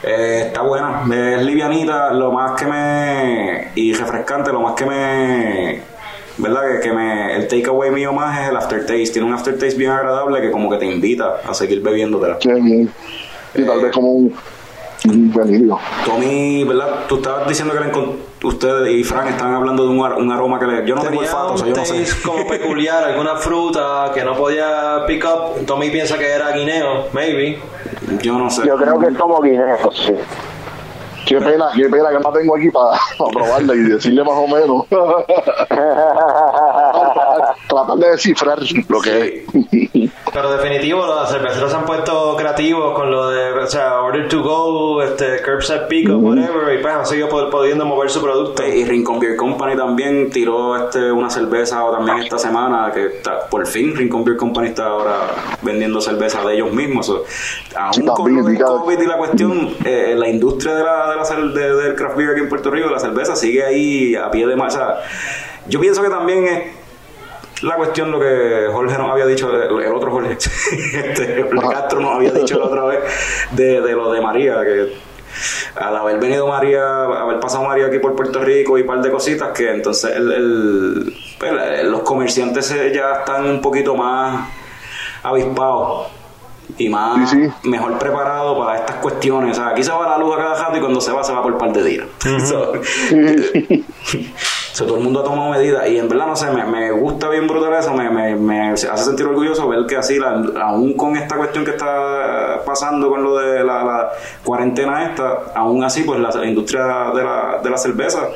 eh, está buena, es livianita, lo más que me. y refrescante, lo más que me. ¿Verdad? Que, que me. El takeaway mío más es el aftertaste. Tiene un aftertaste bien agradable que como que te invita a seguir bebiéndotela. Qué bien. Y tal Eh, vez como un, un delirio. Tommy, ¿verdad? Tú estabas diciendo que le ustedes y Frank estaban hablando de un, ar- un aroma que le. Yo no tengo Tenía olfato, o sea, un yo no sé. como peculiar, alguna fruta que no podía pick up. Tommy piensa que era guineo, maybe. Yo no sé. Yo creo que es como guineo, sí. Qué pena, qué pena que no tengo aquí para, para probarla y decirle más o menos. Tratar de descifrar lo que es. Pero definitivo, los cerveceros se han puesto creativos con lo de, o sea, order to go, este, curbside pick up, whatever, y pues han seguido pudiendo mover su producto. Y Rincon Beer Company también tiró este una cerveza también esta semana que está, por fin Rincon Beer Company está ahora vendiendo cerveza de ellos mismos. So, aún Sí, con también, lo del diga- COVID y la cuestión, eh, la industria de la, de la de- del craft beer aquí en Puerto Rico, la cerveza sigue ahí a pie de masa. Yo pienso que también es la cuestión lo que Jorge nos había dicho, el, otro Jorge, este, Jorge Castro nos había dicho la otra vez de, de lo de María, que al haber venido María, haber pasado María aquí por Puerto Rico y un par de cositas, que entonces el, el- pues, los comerciantes ya están un poquito más avispados y más Sí, sí. mejor preparados para estas cuestiones. O sea, aquí se va la luz a cada rato y cuando se va, se va por par de días. So, So, todo el mundo ha tomado medidas y en verdad no sé, me, me gusta bien brutal eso, me, me, me hace sentir orgulloso ver que así, la- aún con esta cuestión que está pasando con lo de la, la cuarentena esta, aún así pues la industria de la, de la cerveza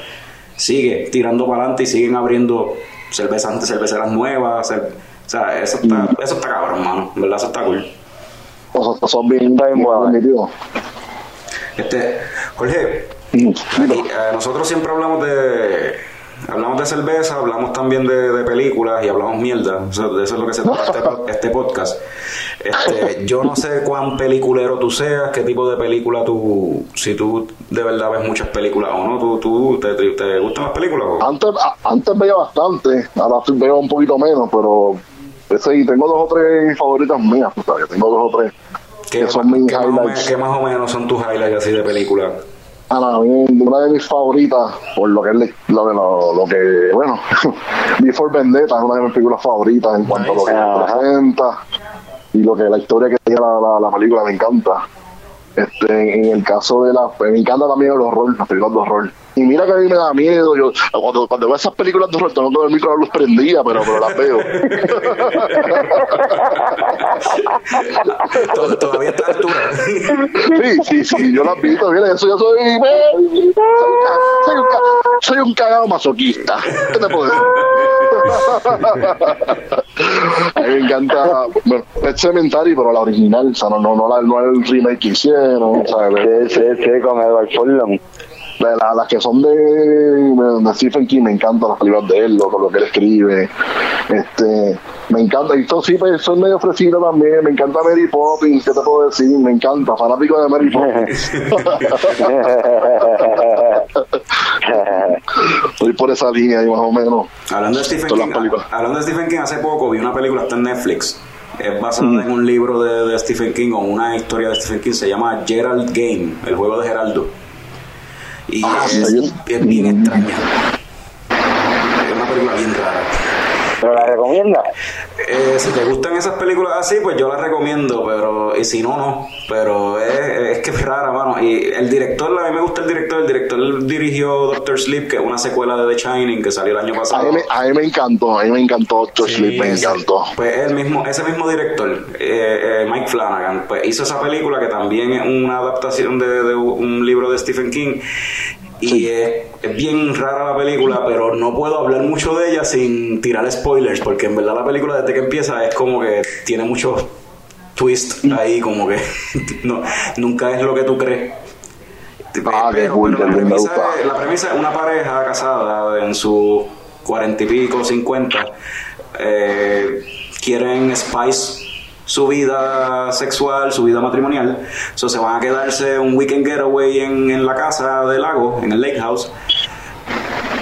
sigue tirando para adelante y siguen abriendo cervezas cerveceras nuevas, cer- o sea, eso está, eso está cabrón, mano, en verdad eso está cool. O sea, son bien, bien. Este, Jorge, Mm, Aquí, eh, nosotros siempre hablamos de hablamos de cerveza, hablamos también de, de películas y hablamos mierda. O sea, de eso es lo que se trata este, este podcast. Este, yo no sé cuán peliculero tú seas, qué tipo de película tú, si tú de verdad ves muchas películas o no, tú, tú te, te- te gustan las películas. o? Antes, a- antes veía bastante, ahora veo un poquito menos, pero ese, y tengo dos o tres favoritas mías, o sea, que tengo dos o tres. ¿Qué, que son mis qué más o highlights. menos, qué más o menos son tus highlights así de película? Ana, a mí, una de mis favoritas, por lo que es la- lo, lo, lo que, bueno, Before Vendetta es una de mis películas favoritas en cuanto a lo que Ajá. presenta y lo que la historia que tiene la, la, la película me encanta. Este, en el caso de la, me encanta también el horror, las películas de horror. Y mira que a mí me da miedo, yo cuando, cuando veo esas películas de horror tengo que dormir con la luz prendida, pero, pero las veo. Tod- Todavía está a la altura. Sí, sí, sí, yo las vi eso yo soy, soy, un ca- soy, un, ca- soy un cagado masoquista. ¿Qué te puedo decir? A mí me encanta, bueno, Pet Cemetery, pero la original, o sea, no, no, no, la, no el remake que hicieron, ¿sabes? Sí, sí, sí, con Edward Furlong. La- la- las que son de, de Stephen King, me encantan las películas de él, lo, lo que él escribe. Este, me encanta, y esto sí, pues, soy medio ofrecido también. Me encanta Mary Poppins, ¿qué te puedo decir? Me encanta, fanático de Mary Poppins. Estoy por esa línea ahí más o menos. Hablando de Stephen Todas King, hablando de Stephen King, hace poco vi una película está en Netflix. Es basada Mm. en un libro de, de Stephen King o una historia de Stephen King. Se llama Gerald Game, el juego de Geraldo. Y Ah, es, es bien extraña. Es una película bien rara. ¿Pero la recomienda? Eh, si te gustan esas películas así, pues yo las recomiendo, pero y si no, no. Pero es, es que es rara, mano. Y el director, a mí me gusta el director. El director dirigió Doctor Sleep, que es una secuela de The Shining que salió el año A pasado. mí, me, a mí me encantó, a mí me encantó Doctor Sí, Sleep, me encantó. Pues el mismo, ese mismo director, eh, eh, Mike Flanagan, pues hizo esa película que también es una adaptación de, de un libro de Stephen King. Y es, es bien rara la película, pero no puedo hablar mucho de ella sin tirar spoilers, porque en verdad la película desde que empieza es como que tiene muchos twists ahí, como que no, nunca es lo que tú crees. Ah, qué pero, cool, pero la, premisa es, la premisa es una pareja casada en sus cuarenta y pico, cincuenta, eh, quieren spice su vida sexual, su vida matrimonial, so se van a quedarse un weekend getaway en, en la casa del lago, en el lake house,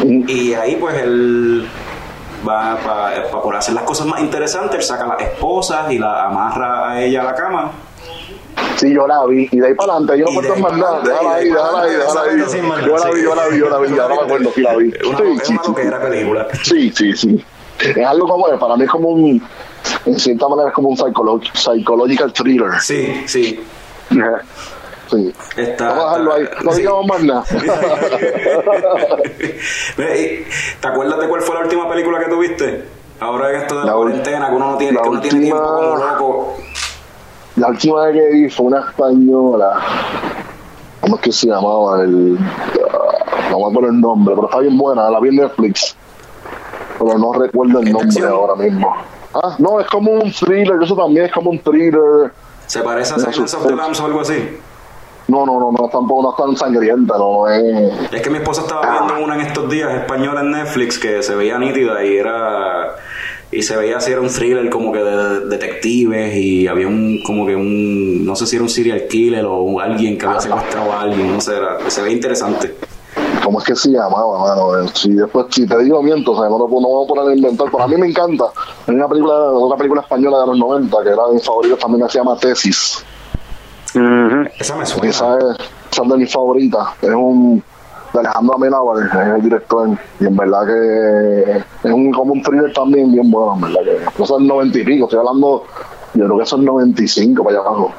y ahí pues él va para por hacer las cosas más interesantes, él saca a las esposas y la amarra a ella a la cama. Sí, yo la vi. Y de ahí para adelante, yo no puedo más nada. Déjala ahí, déjala ahí, déjala ahí. Yo la vi, yo la vi, yo la vi. Ahora me acuerdo, sí la vi. Sí, es sí, una sí. Sí, sí, sí. Es algo como, para mí es como un, en cierta manera es como un psycholo- psychological thriller. Sí, sí. Sí. Está, Vamos a dejarlo ahí. No sí. digamos más nada. ¿Te acuerdas de cuál fue la última película que tuviste? Ahora en esto de la, La cuarentena, que uno no tiene, la que uno tiene última- tiempo como loco. La última vez que vi fue una española. ¿Cómo es que se llamaba? El, ah, no me acuerdo el nombre, pero está bien buena. La vi en Netflix. Pero no recuerdo el ¿Es de nombre acción? ahora mismo. Ah, no, es como un thriller. Eso también es como un thriller. ¿Se parece a No, Silence of the Lambs o algo así? No, no, no, no, tampoco no es tan sangrienta, no es. Es que mi esposa estaba viendo una en estos días española en Netflix que se veía nítida y era y se veía así era un thriller como que de, de- detectives y había un como que un no sé si era un serial killer o alguien que había secuestrado a alguien no sé era, se veía interesante ¿Cómo es que se llamaba, mano? Si después, si te digo miento, o sea, no, no me voy a poner a inventar. Pero a mí me encanta. Hay una película, otra película española de los 90 que era de mis favoritos también, que se llama Tesis. Esa me suena Esa es, esa es de mis favoritas. Es un de Alejandro Amenábar, es el director. Y en verdad que es un, como un thriller también bien bueno, en verdad que. Eso es el 90 y pico, estoy hablando, yo creo que eso es 95 para allá abajo.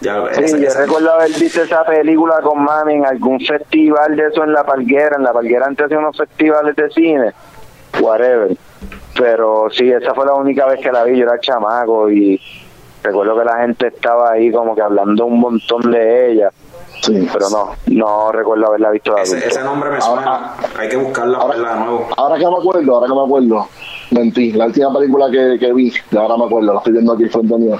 Ya, Sí, esa- yo esa- recuerdo haber visto esa película con mami en algún festival de eso en La Palguera. En La Palguera antes hacía unos festivales de cine, whatever. Pero sí, esa fue la única vez que la vi. Yo era chamaco y recuerdo que la gente estaba ahí como que hablando un montón de ella. Sí. Pero no, no recuerdo haberla visto de ese, ese nombre me suena hay que buscarla para verla de nuevo Ahora que me acuerdo, ahora que me acuerdo, mentí, la última película que, que vi, ahora me acuerdo, la estoy viendo aquí frente mío.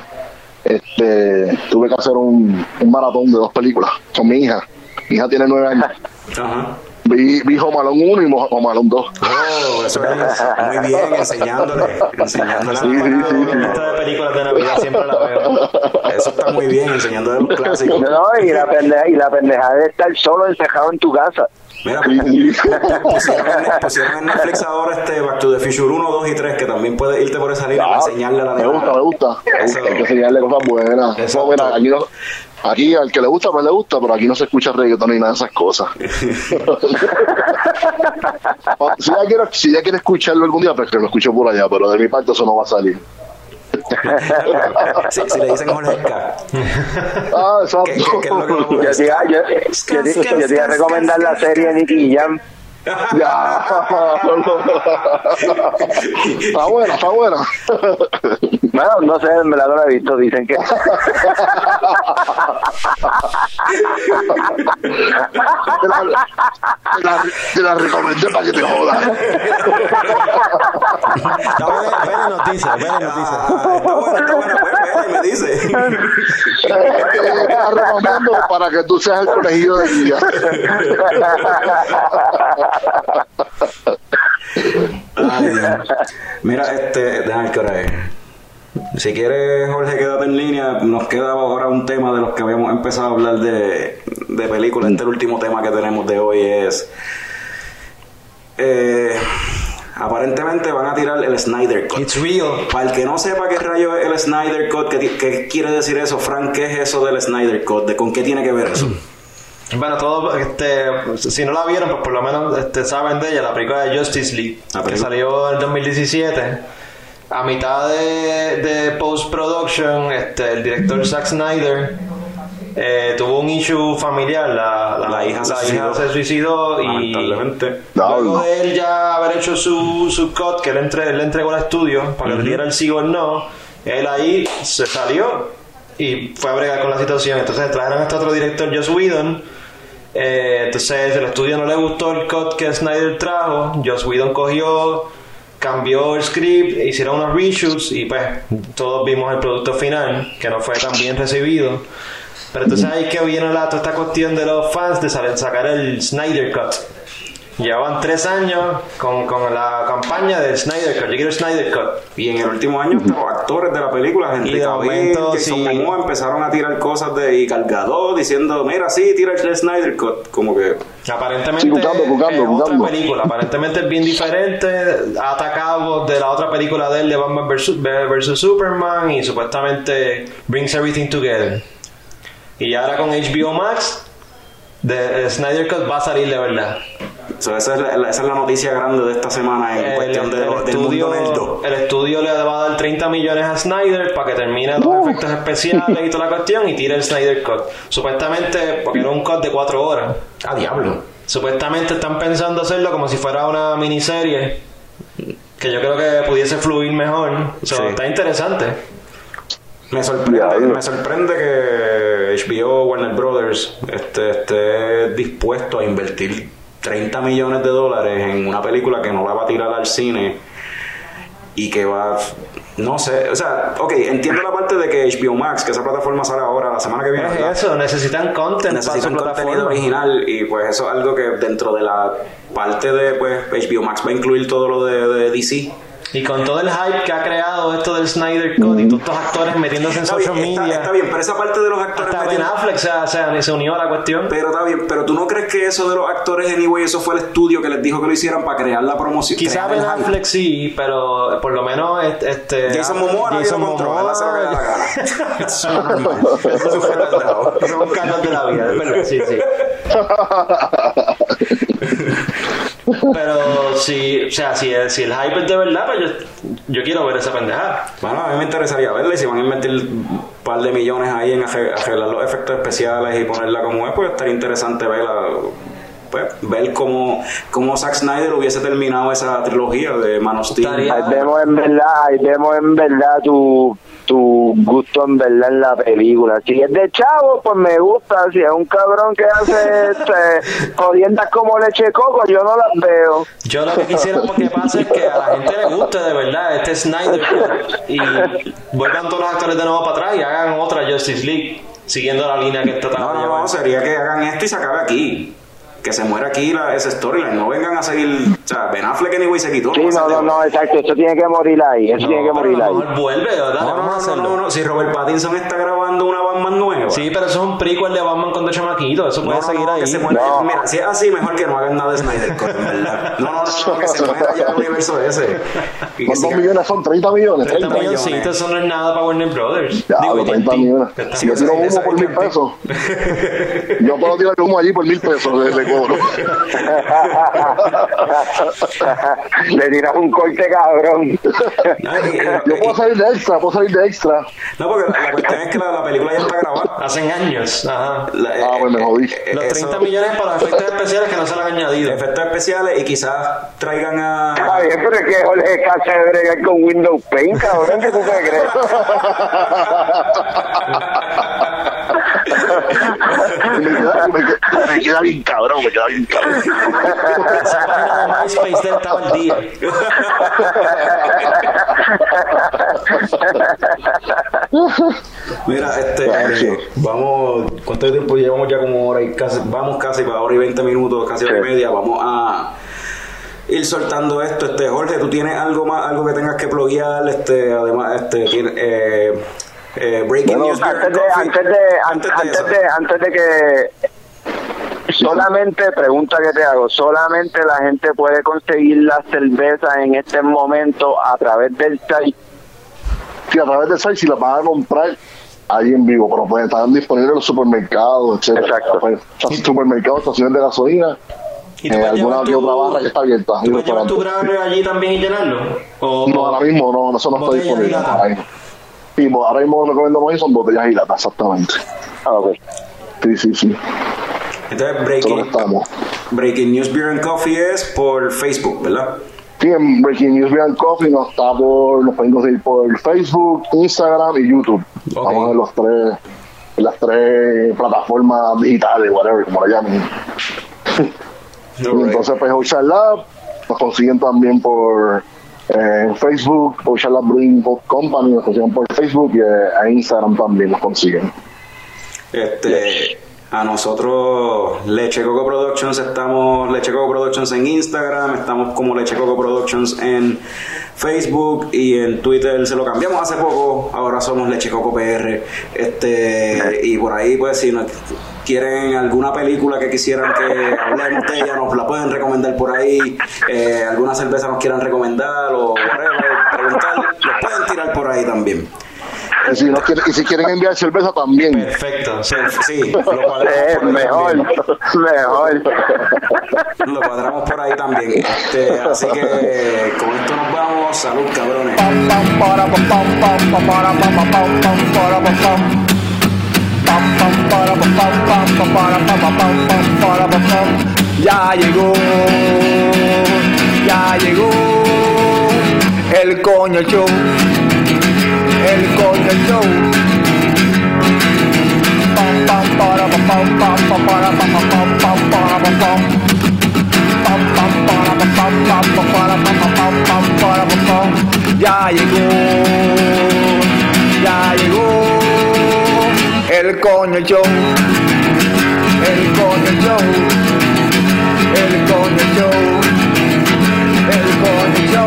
Este, tuve que hacer un, un maratón de dos películas con mi hija. Mi hija tiene nueve años. Ajá. Vi, vi Home Alone 1 y Alone 2. Oh, eso es muy bien, enseñándole, enseñándole a Sí, sí, sí, sí. Esta de películas de Navidad siempre la veo. Eso está muy bien, enseñándole los clásicos. No, y la pendeja, y la pendeja de estar solo encerrado en tu casa. Mira, pusieron pusieron en Netflix ahora este Back to the Future 1, 2 y 3, que también puedes irte por esa línea para enseñarle a la me gusta, me gusta. Me Eso. gusta, hay que enseñarle cosas buenas. Exacto. No, mira, aquí, no, aquí al que le gusta, pues le gusta, pero aquí no se escucha reggaetón ni nada de esas cosas. Oh, si, ella quiere, si ella quiere escucharlo algún día, pues que lo escuche por allá, pero de mi parte eso no va a salir. Si, si le dicen Jorge K. Ah, ¿Qué, exacto. qué, qué es lo que vamos a Yo te, iba- yo, yo te- yo te iba a recomendar la serie Nicky Jam. Ya. está buena, está buena. Bueno, no sé, en verdad no la he visto, dicen que... Te la, te la, te la recomendé para que te jodas. Vele nos dice, Vele nos dice. Ah, está buena, está buena, ven y me dice. Para que tú seas el conejillo de. Ay. Mira, este, déjame ver qué hora es. Si quieres, Jorge, quédate en línea. Nos queda ahora un tema de los que habíamos empezado a hablar de, de películas. Este el último tema que tenemos de hoy es. eh, aparentemente van a tirar el Snyder Cut. It's real. Para el que no sepa qué rayo es el Snyder Cut, ¿qué, quiere decir eso? Frank, ¿qué es eso del Snyder Cut? ¿De con qué tiene que ver eso? Bueno, todos, este, si no la vieron, pues por lo menos este, saben de ella, la película de Justice League, La que salió en 2017. A mitad de, de post-production, este, el director Zack Snyder eh, tuvo un issue familiar. La, la, La hija se suicidó. se suicidó y luego de él ya haber hecho su, su cut, que él, entre, él le entregó al estudio para que le diera el sí o el no, él ahí se salió y fue a bregar con la situación. Entonces trajeron a este otro director, Joss Whedon. Eh, entonces el estudio no le gustó el cut que Snyder trajo. Joss Whedon cogió, cambió el script, hicieron unos reshoots y pues todos vimos el producto final, que no fue tan bien recibido. Pero entonces ahí que viene la, toda esta cuestión de los fans de saber- sacar el Snyder Cut. Llevaban tres años con, con la campaña del Snyder Cut. Yo quiero el Snyder Cut. Y en el último año, hasta los actores de la película, Y Henry de momento, sí. Momoa, empezaron a tirar cosas de y Cargador diciendo, mira, sí, tira el Snyder Cut. Como que, Aparentemente Sí, buscando, buscando, es buscando. otra película. Aparentemente es bien diferente. Ha atacado de la otra película de él de Batman vs. versus Superman y supuestamente brings everything together. Y ahora con HBO Max, de Snyder Cut va a salir de verdad. so, esa, es la, esa es la noticia grande de esta semana en El, cuestión de, el del estudio, mundo el estudio le va a dar 30 millones a Snyder para que termine los efectos especiales y toda la cuestión y tire el Snyder Cut. Supuestamente, porque era un cut de 4 horas. ¡A diablo! Supuestamente están pensando hacerlo como si fuera una miniserie. Que yo creo que pudiese fluir mejor. O sea, Sí. Está interesante. Me sorprende, me sorprende que HBO Warner Brothers este, esté dispuesto a invertir 30 millones de dólares en una película que no la va a tirar al cine y que va no sé, o sea, ok, entiendo la parte de que HBO Max, que esa plataforma sale ahora la semana que viene, Es ¿verdad? eso, necesitan content necesitan para su contenido plataforma. original y pues eso es algo que dentro de la parte de pues HBO Max va a incluir todo lo de, de DC. Y con todo el hype que ha creado esto del Snyder Cut y todos estos actores metiéndose en Está social bien, está- media. está bien, pero esa parte de los actores Hasta Ben Affleck se, se- se unió a la cuestión. Pero está bien, pero tú no crees que eso de los actores anyway, eso fue el estudio que les dijo que lo hicieran para crear la promoción. Quizá crear Ben hype? Affleck sí, pero por lo menos este, Jason Momoa Jason él hace lo que le da la Momoa gana. Eso es Carlos de la vida, es verdad, sí, sí. Pero si, o sea, si si el hype es de verdad, pues yo, yo quiero ver esa pendejada. Bueno, a mí me interesaría verla y si van a invertir un par de millones ahí en arre- arreglar los efectos especiales y ponerla como es, pues estaría interesante verla. Pues, ver cómo, cómo Zack Snyder hubiese terminado esa trilogía de Man of Steel. Ahí vemos en verdad, ahí vemos en verdad tu, tu gusto en verdad en la película. Si es de chavo, pues me gusta. Si es un cabrón que hace este, jodiendas como leche de coco, yo no las veo. Yo lo que quisiera que pase es que a la gente le guste de verdad este Snyder y vuelvan todos los actores de nuevo para atrás y hagan otra Justice League siguiendo la línea que está No, tratando no, de no, llevar. sería que hagan esto y se acabe aquí. Que se muera aquí la, esa storyline. No vengan a seguir. O sea, Ben Affleck anyway se quitó. Sí, no, no, no, exacto. Eso tiene que morir ahí. Eso No, tiene que pero morir a lo ahí. mejor vuelve, ¿verdad? No, no, no, no, no, no. Si Robert Pattinson está grabando una Batman nueva. Sí, pero eso es un prequel de Batman con dos chamaquitos. Eso No, puede no, seguir no, ahí. que se muera. No. Mira, si es así, mejor que no hagan nada de Snyder Cut, en verdad. No, no, no, no, que se muera ya el universo ese. ¿Cuántos siga- millones son? 30 millones. 30 30 milloncitos, eso no es nada para Warner Brothers. Ya, Digo, los 30 AT&T. millones. Sí, Yo tiro humo por mil pesos. Yo puedo tirar humo allí por mil pesos Le tiras un corte cabrón. Yo puedo salir de extra, puedo salir de extra. no, porque la, la cuestión es que la, la película ya está grabada. Hacen años. Ajá. La- Ah, pues me jodí. Los eso- 30 millones para los efectos especiales que no se le han añadido. efectos especiales y quizás traigan a Está bien, pero es que Jorge capaz de bregar con Windows Paint, cabrón, ¿qué tú te crees? Me, queda, me, queda, me queda bien cabrón, me queda bien cabrón. Esa página de MySpace de él estaba al día. Mira, este, sí. vamos, ¿cuánto tiempo llevamos ya? Como hora y casi, vamos casi para hora y 20 minutos, casi hora y media. Vamos a ir soltando esto. Este, Jorge, ¿tú tienes algo más, algo que tengas que pluguear? Este, además, este, tiene, eh, eh, breaking Bueno, news. Beer antes de, antes de, Antes de antes de, antes de que solamente pregunta que te hago, solamente la gente puede conseguir la cerveza en este momento a través del site. Si a través de site, si la van a comprar ahí en vivo, pero pues están disponibles en los supermercados, etcétera. Exacto. Pues, supermercados, estaciones de gasolina, ¿Y eh, alguna tu- otra barra que está abierta. ¿Tú puedes llevar tu grabber allí también y llenarlo? ¿O, No, ahora mismo no, eso no está Botellas y. Ahora mismo. Lo que vendemos ahí son botellas y lata, exactamente. Ah, ok. Sí, sí, sí. Entonces, Breaking, estamos. Breaking News Beer and Coffee es por Facebook, ¿verdad? Sí, en Breaking News Beer and Coffee nos está por, nos pueden conseguir por Facebook, Instagram y YouTube. Ok. Vamos en los tres, en las tres plataformas digitales, whatever, como la llamen. Y entonces, pues, Ocean Lab nos consiguen también por eh, Facebook, Ocean Lab Brewing Company, nos consiguen por Facebook y eh, a Instagram también nos consiguen. Este, a nosotros, Leche Coco Productions, estamos Leche Coco Productions en Instagram, estamos como Leche Coco Productions en Facebook y en Twitter se lo cambiamos hace poco, ahora somos Leche Coco PR. Este, y por ahí, pues, si nos quieren alguna película que quisieran que hablemos de ella, nos la pueden recomendar por ahí, eh, alguna cerveza nos quieran recomendar o whatever, preguntar, los pueden tirar por ahí también. Y si, no quieren, y si quieren enviar cerveza también. Perfecto. Sí, sí, lo cuadramos Eh, por ahí mejor, también. mejor. Lo cuadramos por ahí también. Este, así que con esto nos vamos. Salud, cabrones. Pam, pam, para, pam, pam, pam, pam, para, pam, pam, pam, pam, para, pam, pam. Pam, pam, para, pam, pam, pam, pam, para, pam, pam, pam, pam, para, pam, pam. Ya llegó, ya llegó el coño show, el Golden Pam, pam, Ya llegó, ya llegó el coño. El coño. El coño. El coño